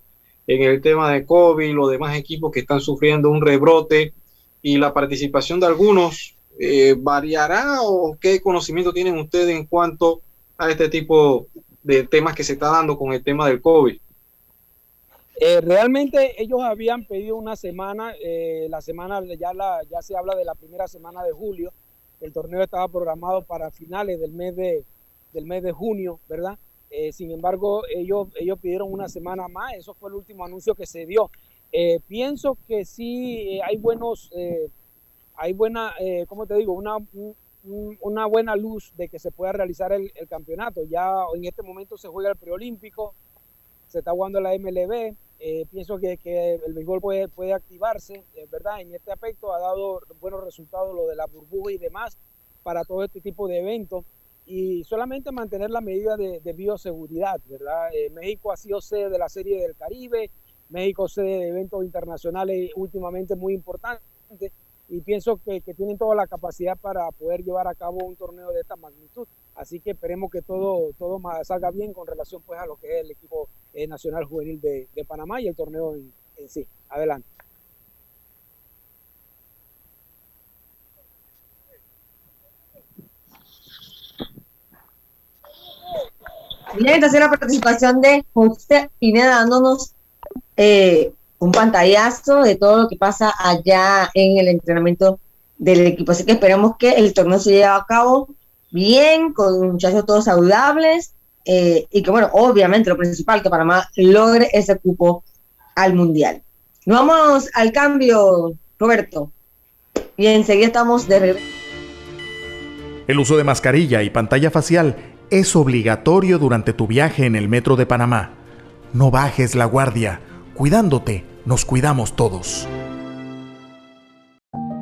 en el tema de COVID, los demás equipos que están sufriendo un rebrote y la participación de algunos eh, ¿variará o qué conocimiento tienen ustedes en cuanto a este tipo de temas que se está dando con el tema del COVID? Eh, realmente ellos habían pedido una semana, eh, la semana ya, la, ya se habla de la primera semana de julio, el torneo estaba programado para finales del mes de, del mes de junio, ¿verdad? Eh, sin embargo, ellos, ellos pidieron una semana más, eso fue el último anuncio que se dio. pienso que sí hay buenos, hay buena, ¿cómo te digo? Una, una buena luz de que se pueda realizar el, el campeonato. Ya en este momento se juega el preolímpico, se está jugando la MLB, eh, pienso que, el béisbol puede, puede activarse, ¿verdad? En este aspecto ha dado buenos resultados lo de la burbuja y demás para todo este tipo de eventos y solamente mantener la medida de, bioseguridad, ¿verdad? Eh, México ha sido sede de la Serie del Caribe, México sede de eventos internacionales últimamente muy importantes y pienso que, tienen toda la capacidad para poder llevar a cabo un torneo de esta magnitud. Así que esperemos que todo, todo salga bien con relación pues a lo que es el equipo eh, nacional juvenil de, Panamá y el torneo en, en sí. Adelante. Bien, entonces la participación de José Pineda dándonos eh, un pantallazo de todo lo que pasa allá en el entrenamiento del equipo. Así que esperemos que el torneo se lleve a cabo bien, con muchachos todos saludables eh, y que, bueno, obviamente lo principal, que Panamá logre ese cupo al Mundial. Nos vamos al cambio, Roberto. Y enseguida estamos de. El uso de mascarilla y pantalla facial es obligatorio durante tu viaje en el metro de Panamá. No bajes la guardia. Cuidándote, nos cuidamos todos.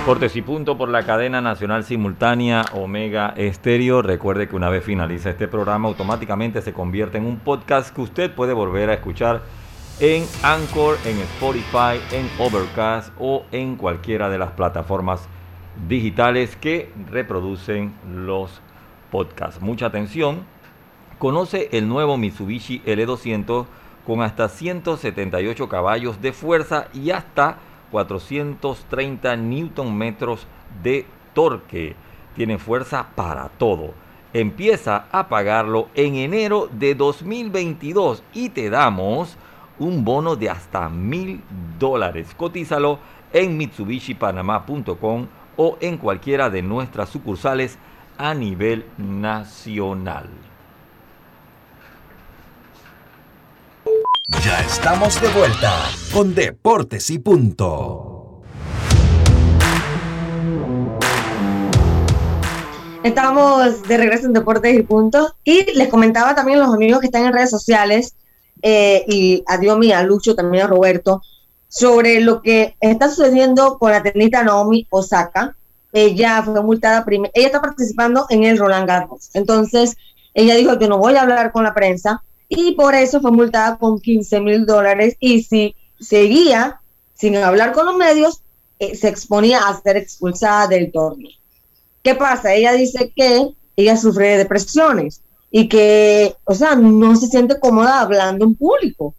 Deportes y punto por la cadena nacional simultánea Omega Estéreo. Recuerde que una vez finaliza este programa, automáticamente se convierte en un podcast que usted puede volver a escuchar en Anchor, en Spotify, en Overcast o en cualquiera de las plataformas digitales que reproducen los podcasts. Mucha atención. Conoce el nuevo Mitsubishi L200 con hasta 178 caballos de fuerza y hasta 430 newton metros de torque. Tiene fuerza para todo. Empieza a pagarlo en enero de 2022 y te damos un bono de hasta mil dólares. Cotízalo en mitsubishipanama.com o en cualquiera de nuestras sucursales a nivel nacional. Ya estamos de vuelta con Deportes y Punto. Estamos de regreso en Deportes y Punto. Y les comentaba también a los amigos que están en redes sociales, eh, y a Diomi, a Lucho, también a Roberto, sobre lo que está sucediendo con la tenista Naomi Osaka. Ella fue multada, ella está participando en el Roland Garros. Entonces, ella dijo, yo no voy a hablar con la prensa, y por eso fue multada con 15 mil dólares y si seguía sin hablar con los medios, eh, se exponía a ser expulsada del torneo. ¿Qué pasa? Ella dice que ella sufre de depresiones y que, o sea, no se siente cómoda hablando en público.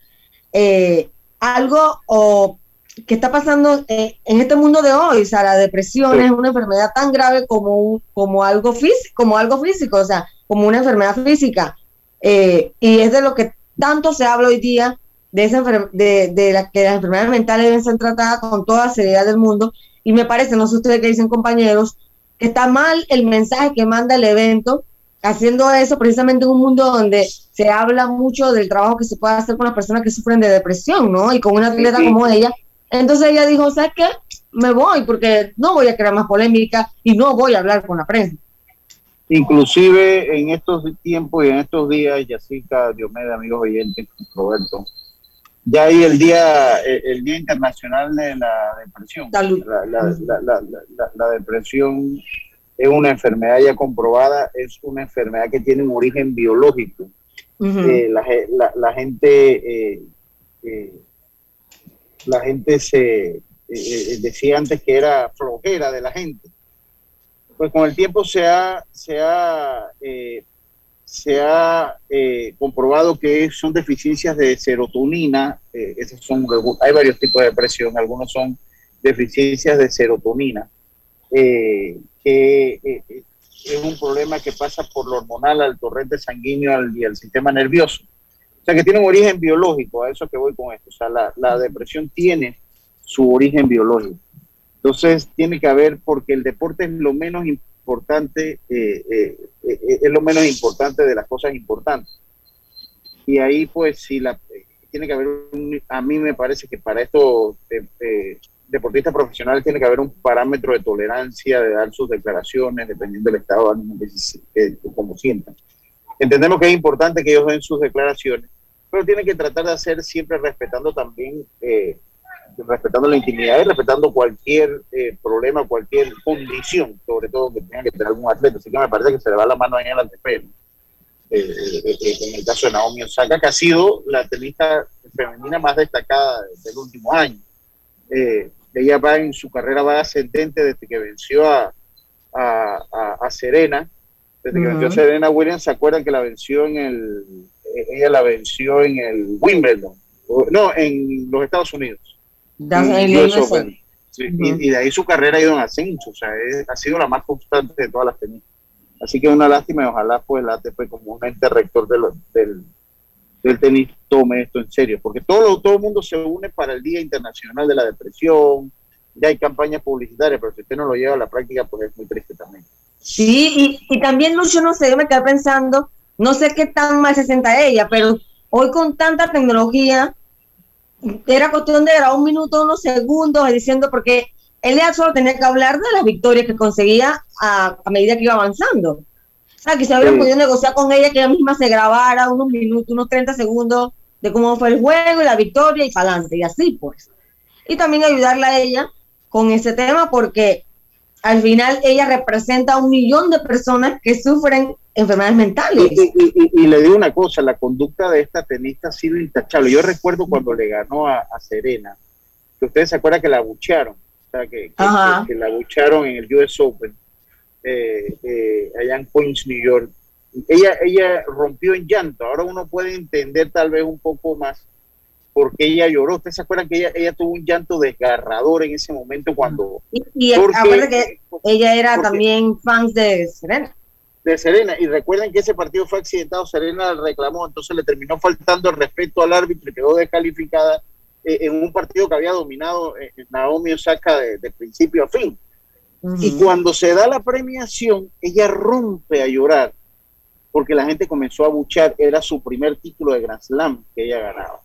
Eh, algo o que está pasando eh, en este mundo de hoy, o sea, la depresión es una enfermedad tan grave como, como, algo físico, como algo físico, o sea, como una enfermedad física. Eh, y es de lo que tanto se habla hoy día, de, esa de, de la, que las enfermedades mentales deben ser tratadas con toda seriedad del mundo. Y me parece, no sé ustedes qué dicen compañeros, que está mal el mensaje que manda el evento, haciendo eso precisamente en un mundo donde se habla mucho del trabajo que se puede hacer con las personas que sufren de depresión, ¿no? Y con una atleta como ella. Entonces ella dijo, ¿sabes qué? Me voy porque no voy a crear más polémica y no voy a hablar con la prensa. Inclusive en estos tiempos y en estos días, Yacica, Diomedes, amigos oyentes, Roberto, ya hay el día, el, día internacional de la depresión. La, depresión es una enfermedad ya comprobada, es una enfermedad que tiene un origen biológico. Eh, la, gente, eh, eh, la gente se decía antes que era flojera de la gente pues con el tiempo se ha, se ha, eh, se ha eh, comprobado que son deficiencias de serotonina. Eh, esos son, hay varios tipos de depresión, algunos son deficiencias de serotonina, que es un problema que pasa por lo hormonal al torrente sanguíneo y al sistema nervioso. O sea, que tiene un origen biológico, a eso que voy con esto. O sea, la, la depresión tiene su origen biológico. Entonces tiene que haber, porque el deporte es lo menos importante, eh, eh, eh, es lo menos importante de las cosas importantes. Y ahí pues si la, tiene que haber, a mí me parece que para estos deportistas profesionales tiene que haber un parámetro de tolerancia, de dar sus declaraciones, dependiendo del estado de ánimo que, como sientan. Entendemos que es importante que ellos den sus declaraciones, pero tienen que tratar de hacer siempre respetando también respetando la intimidad y respetando cualquier eh, problema, cualquier condición, sobre todo que tenga que tener algún atleta. Así que me parece que se le va la mano ahí en el eh, eh, eh, en el caso de Naomi Osaka, que ha sido la tenista femenina más destacada del último año. ella va en su carrera va ascendente desde que venció a, a, a, Serena. Desde que venció a Serena Williams, ¿se acuerdan que la venció en el... Ella la venció en el Wimbledon. No, en los Estados Unidos y, de ahí su carrera ha ido en ascenso, o sea, ha sido la más constante de todas las tenistas. Así que es una lástima y ojalá pues la ATP como un ente rector del, del tenis tome esto en serio, porque todo, todo el mundo se une para el Día Internacional de la Depresión, ya hay campañas publicitarias, pero si usted no lo lleva a la práctica, pues es muy triste también. Sí, y, y también Lucho, no sé, yo me quedé pensando, no sé qué tan mal se sienta ella, pero hoy con tanta tecnología, era cuestión de grabar un minuto, unos segundos, diciendo, porque él ya solo tenía que hablar de las victorias que conseguía a, medida que iba avanzando. O sea, que se habría podido negociar con ella que ella misma se grabara unos minutos, unos 30 segundos de cómo fue el juego y la victoria y para adelante, y así pues. Y también ayudarla a ella con ese tema porque al final ella representa a un millón de personas que sufren enfermedades mentales. Y, le digo una cosa, la conducta de esta tenista ha sido intachable. Yo recuerdo cuando le ganó a, Serena, que ustedes se acuerdan que la bucharon, o sea, que, que, la bucharon en el US Open, eh, eh, allá en Queens, New York. Ella, ella rompió en llanto. Ahora uno puede entender tal vez un poco más porque ella lloró. ¿Ustedes se acuerdan que ella, ella tuvo un llanto desgarrador en ese momento cuando... Y, y que ella era también fan de Serena de Serena. Y recuerden que ese partido fue accidentado, Serena reclamó, entonces le terminó faltando el respeto al árbitro y quedó descalificada eh, en un partido que había dominado eh, Naomi Osaka de, principio a fin. Y cuando se da la premiación, ella rompe a llorar porque la gente comenzó a buchar, era su primer título de Grand Slam que ella ganaba.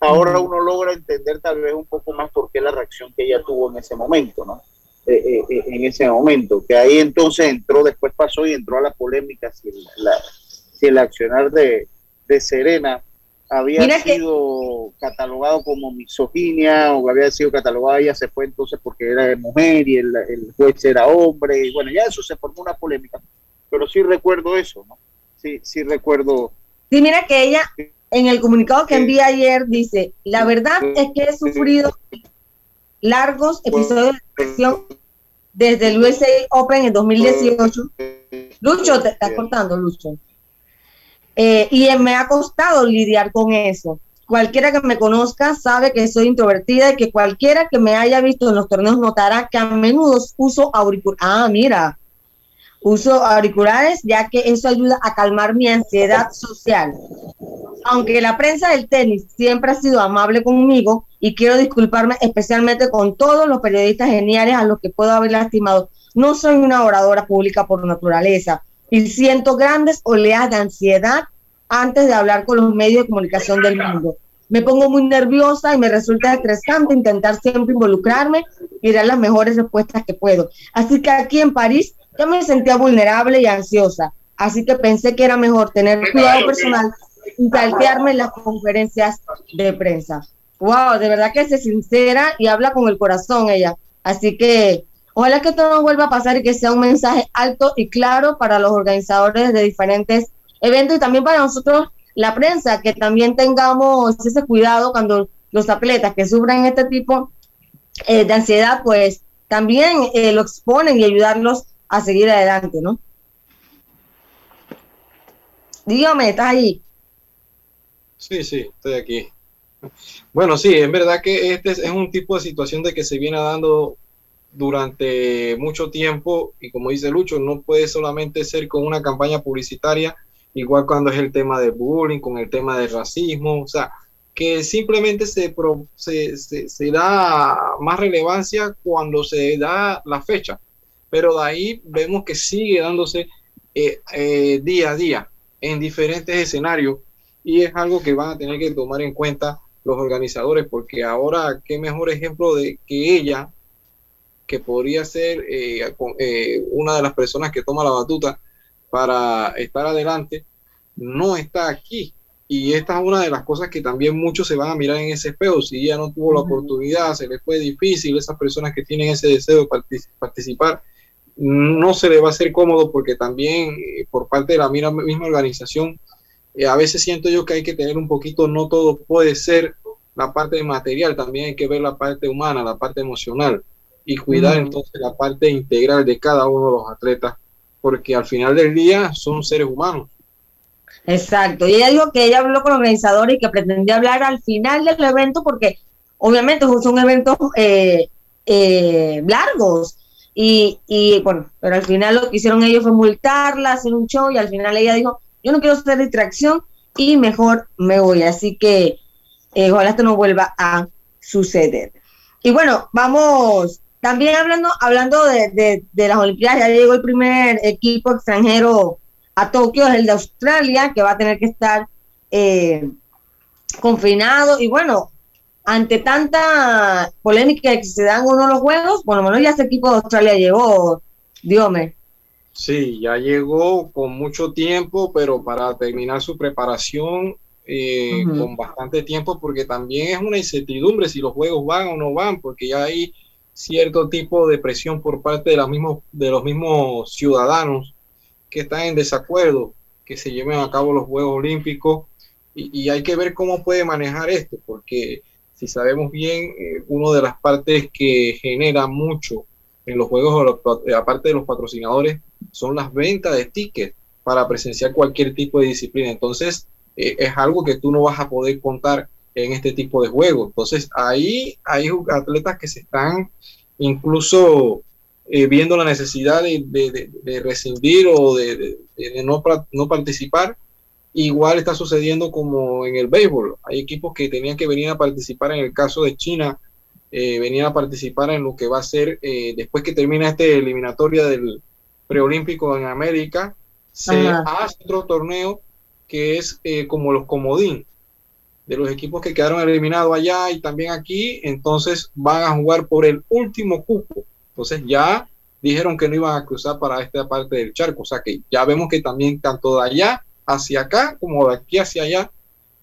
Ahora uno logra entender tal vez un poco más por qué la reacción que ella tuvo en ese momento, ¿no? Eh, eh, eh, en ese momento, que ahí entonces entró, después pasó y entró a la polémica si, el accionar de, Serena había sido catalogado como misoginia o había sido catalogado, ella se fue entonces porque era mujer y el, juez era hombre, y bueno, ya eso se formó una polémica, pero sí recuerdo eso, ¿no? Sí, sí recuerdo. Sí, mira que ella en el comunicado que envía ayer dice, la verdad es que he sufrido largos episodios de desde el USA Open en 2018. Lucho, te está cortando, Lucho. Eh, y me ha costado lidiar con eso. Cualquiera que me conozca sabe que soy introvertida y que cualquiera que me haya visto en los torneos notará que a menudo uso auriculares. Ah, mira, uso auriculares ya que eso ayuda a calmar mi ansiedad social. Aunque la prensa del tenis siempre ha sido amable conmigo y quiero disculparme especialmente con todos los periodistas geniales a los que puedo haber lastimado, no soy una oradora pública por naturaleza y siento grandes oleadas de ansiedad antes de hablar con los medios de comunicación del mundo. Me pongo muy nerviosa y me resulta estresante intentar siempre involucrarme y dar las mejores respuestas que puedo. Así que aquí en París yo me sentía vulnerable y ansiosa. Así que pensé que era mejor tener cuidado personal y saltearme las conferencias de prensa. Wow, de verdad que es sincera y habla con el corazón ella. Así que ojalá que esto no vuelva a pasar y que sea un mensaje alto y claro para los organizadores de diferentes evento y también para nosotros la prensa, que también tengamos ese cuidado cuando los atletas que sufren este tipo eh, de ansiedad, pues también eh, lo exponen y ayudarlos a seguir adelante, ¿no? Dígame, ¿estás ahí? Sí, sí, estoy aquí. Bueno, sí, es verdad que este es un tipo de situación de que se viene dando durante mucho tiempo y como dice Lucho, no puede solamente ser con una campaña publicitaria, igual cuando es el tema de bullying, con el tema del racismo, o sea, que simplemente se, se, se, da más relevancia cuando se da la fecha, pero de ahí vemos que sigue dándose eh, eh, día a día en diferentes escenarios y es algo que van a tener que tomar en cuenta los organizadores, porque ahora qué mejor ejemplo de que ella, que podría ser eh, una de las personas que toma la batuta, para estar adelante, no está aquí. Y esta es una de las cosas que también muchos se van a mirar en ese espejo. Si ella no tuvo la oportunidad, se le fue difícil, esas personas que tienen ese deseo de participar, no se le va a hacer cómodo porque también eh, por parte de la misma organización, eh, a veces siento yo que hay que tener un poquito, no todo puede ser la parte material, también hay que ver la parte humana, la parte emocional y cuidar entonces la parte integral de cada uno de los atletas porque al final del día son seres humanos. Exacto. Y ella dijo que ella habló con los organizadores y que pretendía hablar al final del evento porque obviamente son eventos eh, eh, largos. Y, y, bueno, pero al final lo que hicieron ellos fue multarla, hacer un show y al final ella dijo, yo no quiero hacer distracción y mejor me voy. Así que eh, ojalá esto no vuelva a suceder. Y bueno, vamos también hablando, hablando de, las Olimpiadas, ya llegó el primer equipo extranjero a Tokio, es el de Australia, que va a tener que estar eh, confinado. Y bueno, ante tanta polémica que se dan uno de los juegos, por lo menos ya ese equipo de Australia llegó, Diome. Sí, ya llegó con mucho tiempo, pero para terminar su preparación eh, con bastante tiempo, porque también es una incertidumbre si los juegos van o no van, porque ya hay cierto tipo de presión por parte de, los mismos, de los mismos ciudadanos que están en desacuerdo que se lleven a cabo los Juegos Olímpicos y, hay que ver cómo puede manejar esto, porque si sabemos bien, eh, una de las partes que genera mucho en los Juegos, aparte de los patrocinadores, son las ventas de tickets para presenciar cualquier tipo de disciplina. Entonces, eh, es algo que tú no vas a poder contar en este tipo de juegos. Entonces, ahí hay atletas que se están incluso eh, viendo la necesidad de, rescindir o de, no, no participar. Igual está sucediendo como en el béisbol. Hay equipos que tenían que venir a participar en el caso de China, eh, venían a participar en lo que va a ser eh, después que termina este eliminatoria del preolímpico en América, se hace otro torneo que es como los comodín de los equipos que quedaron eliminados allá y también aquí, entonces van a jugar por el último cupo. Entonces ya dijeron que no iban a cruzar para esta parte del charco, o sea que ya vemos que también tanto de allá hacia acá como de aquí hacia allá,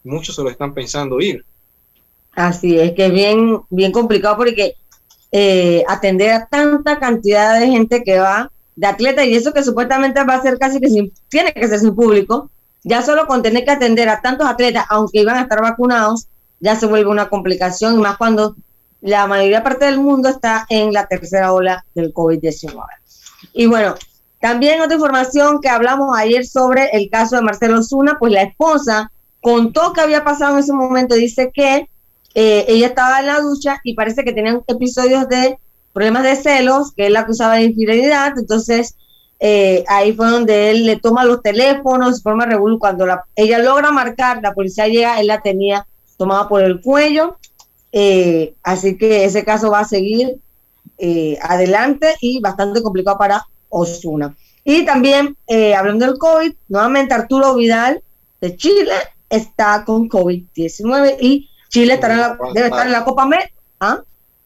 muchos se lo están pensando ir. Así es que es bien, bien complicado porque eh, atender a tanta cantidad de gente que va, de atletas, y eso que supuestamente va a ser casi que sin, tiene que ser sin público, ya solo con tener que atender a tantos atletas, aunque iban a estar vacunados, ya se vuelve una complicación, y más cuando la mayoría parte del mundo está en la tercera ola del COVID-19. Y bueno, también otra información que hablamos ayer sobre el caso de Marcelo Zuna, pues la esposa contó que había pasado en ese momento, dice que eh, ella estaba en la ducha y parece que tenían episodios de problemas de celos, que él la acusaba de infidelidad, entonces eh, ahí fue donde él le toma los teléfonos, forma regular, cuando ella logra marcar, la policía llega, él la tenía tomada por el cuello, eh, así que ese caso va a seguir adelante y bastante complicado para Osuna. Y también, hablando del COVID, nuevamente Arturo Vidal de Chile está con COVID-19 y Chile estará debe estar en la Copa América. ¿Ah?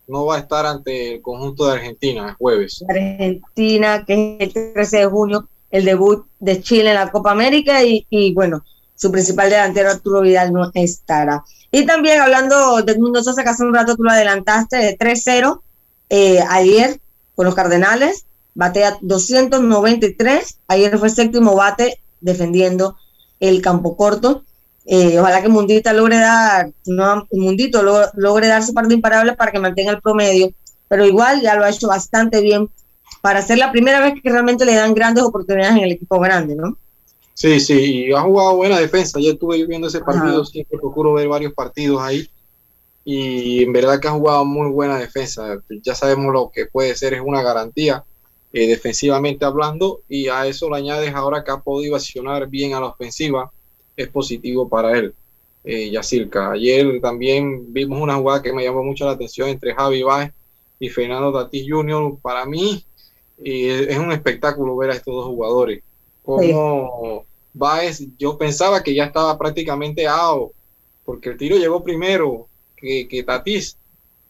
No va a estar ante el conjunto de Argentina el jueves. Argentina, que es el 13 de junio, el debut de Chile en la Copa América y, bueno, su principal delantero Arturo Vidal no estará. Y también hablando de Mundo Sosa, que hace un rato tú lo adelantaste, de 3-0 eh, ayer con los Cardenales, batea 293, ayer fue séptimo bate defendiendo el campo corto. Eh, ojalá que Mundita logre dar, no, Mundito logre dar su parte imparable para que mantenga el promedio, pero igual ya lo ha hecho bastante bien para ser la primera vez que realmente le dan grandes oportunidades en el equipo grande, ¿no? Sí, sí, y ha jugado buena defensa. Yo estuve viendo ese partido, siempre procuro ver varios partidos ahí. Y en verdad que ha jugado muy buena defensa. Ya sabemos lo que puede ser, es una garantía eh, defensivamente hablando. Y a eso le añades ahora que ha podido accionar bien a la ofensiva es positivo para él, eh, Yacirca. Ayer también vimos una jugada que me llamó mucho la atención entre Javi Báez y Fernando Tatis Jr. Para mí eh, es un espectáculo ver a estos dos jugadores. Como Báez, yo pensaba que ya estaba prácticamente out, porque el tiro llegó primero que, que Tatis.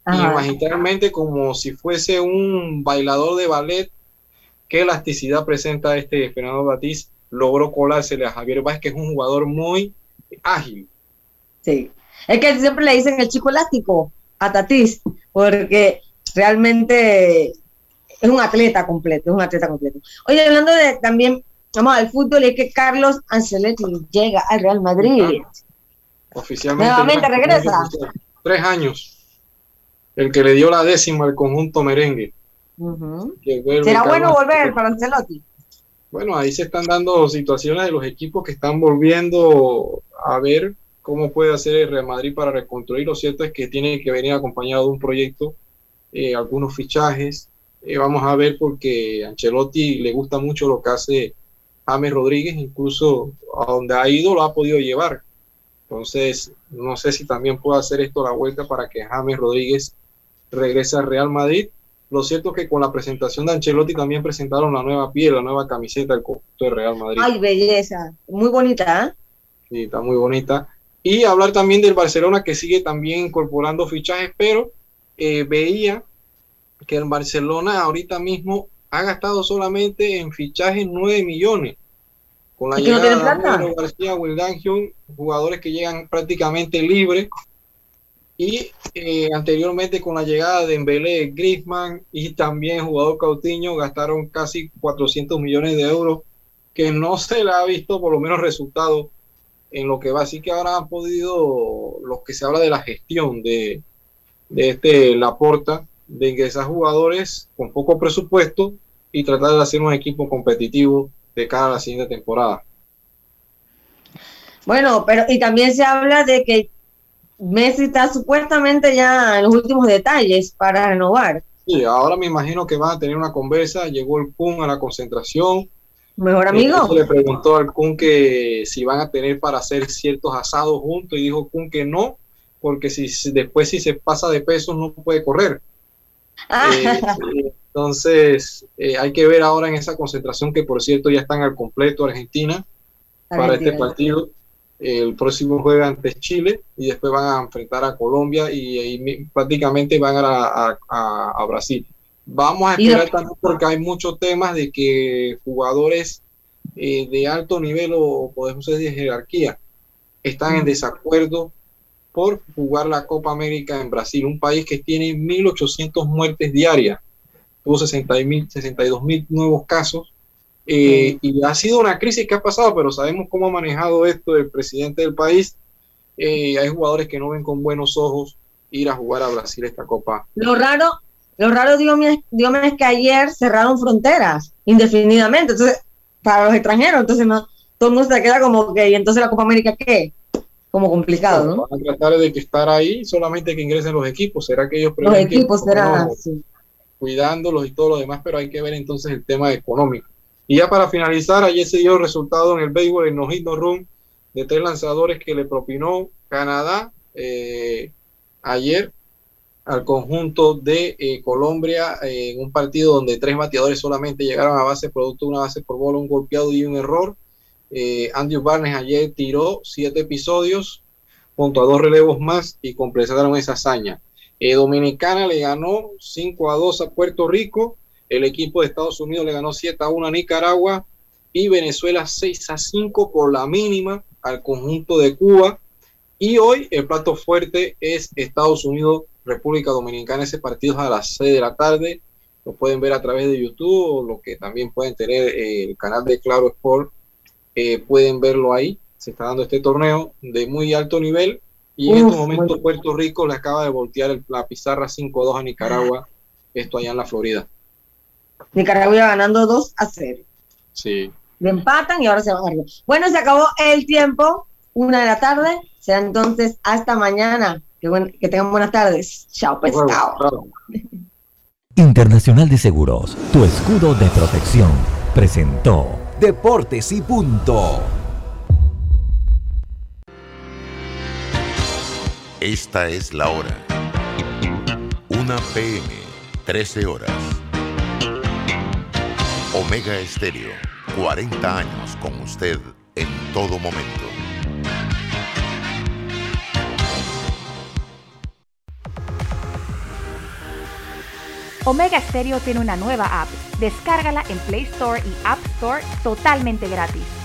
Y magistralmente, como si fuese un bailador de ballet, qué elasticidad presenta este Fernando Tatis logró colársele a Javier Vázquez, que es un jugador muy ágil. Sí, es que siempre le dicen el chico elástico a Tatis, porque realmente es un atleta completo, es un atleta completo. Oye, hablando de también, vamos al fútbol, es que Carlos Ancelotti llega al Real Madrid. Oficialmente. Nuevamente regresa. Tres años. El que le dio la décima al conjunto merengue. ¿Será bueno volver para Ancelotti? Bueno, ahí se están dando situaciones de los equipos que están volviendo a ver cómo puede hacer el Real Madrid para reconstruir. Lo cierto es que tiene que venir acompañado de un proyecto, eh, algunos fichajes. Eh, vamos a ver porque a Ancelotti le gusta mucho lo que hace James Rodríguez, incluso a donde ha ido lo ha podido llevar. Entonces, no sé si también puede hacer esto la vuelta para que James Rodríguez regrese al Real Madrid lo cierto es que con la presentación de Ancelotti también presentaron la nueva piel, la nueva camiseta del conjunto de Real Madrid. Ay, belleza, muy bonita, ¿eh? Sí, está muy bonita. Y hablar también del Barcelona que sigue también incorporando fichajes, pero eh, veía que el Barcelona ahorita mismo ha gastado solamente en fichajes 9 millones. Con la llegada de García, jugadores que llegan prácticamente libres y eh, anteriormente con la llegada de Embele, Griezmann y también jugador Cautiño gastaron casi 400 millones de euros que no se le ha visto por lo menos resultado en lo que va. Así que ahora han podido, lo que se habla de la gestión de, de este Laporta, de ingresar jugadores con poco presupuesto y tratar de hacer un equipo competitivo de cara a la siguiente temporada. Bueno, pero y también se habla de que Messi está supuestamente ya en los últimos detalles para renovar. Sí, ahora me imagino que van a tener una conversa. Llegó el Kun a la concentración. Mejor amigo. le preguntó al Kun que si van a tener para hacer ciertos asados juntos y dijo Kun que no, porque si después si se pasa de peso no puede correr. Ah. Eh, entonces eh, hay que ver ahora en esa concentración que por cierto ya están al completo Argentina. para este partido el próximo juega ante Chile y después van a enfrentar a Colombia y, prácticamente van a, a, Brasil. Vamos a esperar también porque hay muchos temas de que jugadores eh, de alto nivel o podemos decir de jerarquía están en desacuerdo por jugar la Copa América en Brasil, un país que tiene 1.800 muertes diarias, tuvo 62 mil nuevos casos eh, y ha sido una crisis que ha pasado, pero sabemos cómo ha manejado esto el presidente del país. Eh, hay jugadores que no ven con buenos ojos ir a jugar a Brasil esta copa. Lo raro, lo raro, Dios mío, es que ayer cerraron fronteras indefinidamente, entonces, para los extranjeros, entonces no, todo el mundo se queda como que, ¿y entonces la Copa América qué? Como complicado, ¿no? Van a tratar de que estar ahí, solamente que ingresen los equipos, será que ellos Los equipos serán, cuidándolos y todo lo demás, pero hay que ver entonces el tema económico. Y ya para finalizar, ayer se dio el resultado en el béisbol en No Hit No Run de tres lanzadores que le propinó Canadá eh, ayer al conjunto de eh, Colombia eh, en un partido donde tres bateadores solamente llegaron a base producto de una base por bola, un golpeado y un error. Andrew Barnes ayer tiró siete episodios junto a dos relevos más y completaron esa hazaña. Dominicana le ganó 5 a 2 a Puerto Rico el equipo de Estados Unidos le ganó 7 a 1 a Nicaragua y Venezuela 6 a 5 por la mínima al conjunto de Cuba. Y hoy el plato fuerte es Estados Unidos, República Dominicana. Ese partido es a las 6 de la tarde. Lo pueden ver a través de YouTube o lo que también pueden tener eh, el canal de Claro Sport. Eh, pueden verlo ahí. Se está dando este torneo de muy alto nivel. Y en estos momentos Puerto Rico le acaba de voltear la pizarra 5-2 a Nicaragua. Esto allá en la Florida. Nicaragua ganando 2 a 0. Sí. Le empatan y ahora se van a Bueno, se acabó el tiempo, una de la tarde. Será entonces hasta mañana. Que, que tengan buenas tardes. Chao, pescado. Internacional de Seguros, tu escudo de protección, presentó Deportes y Punto. Esta es la hora. 1 PM, 13 horas. Omega Estéreo, 40 años con usted en todo momento. Omega Stereo tiene una nueva app. Descárgala en Play Store y App Store totalmente gratis.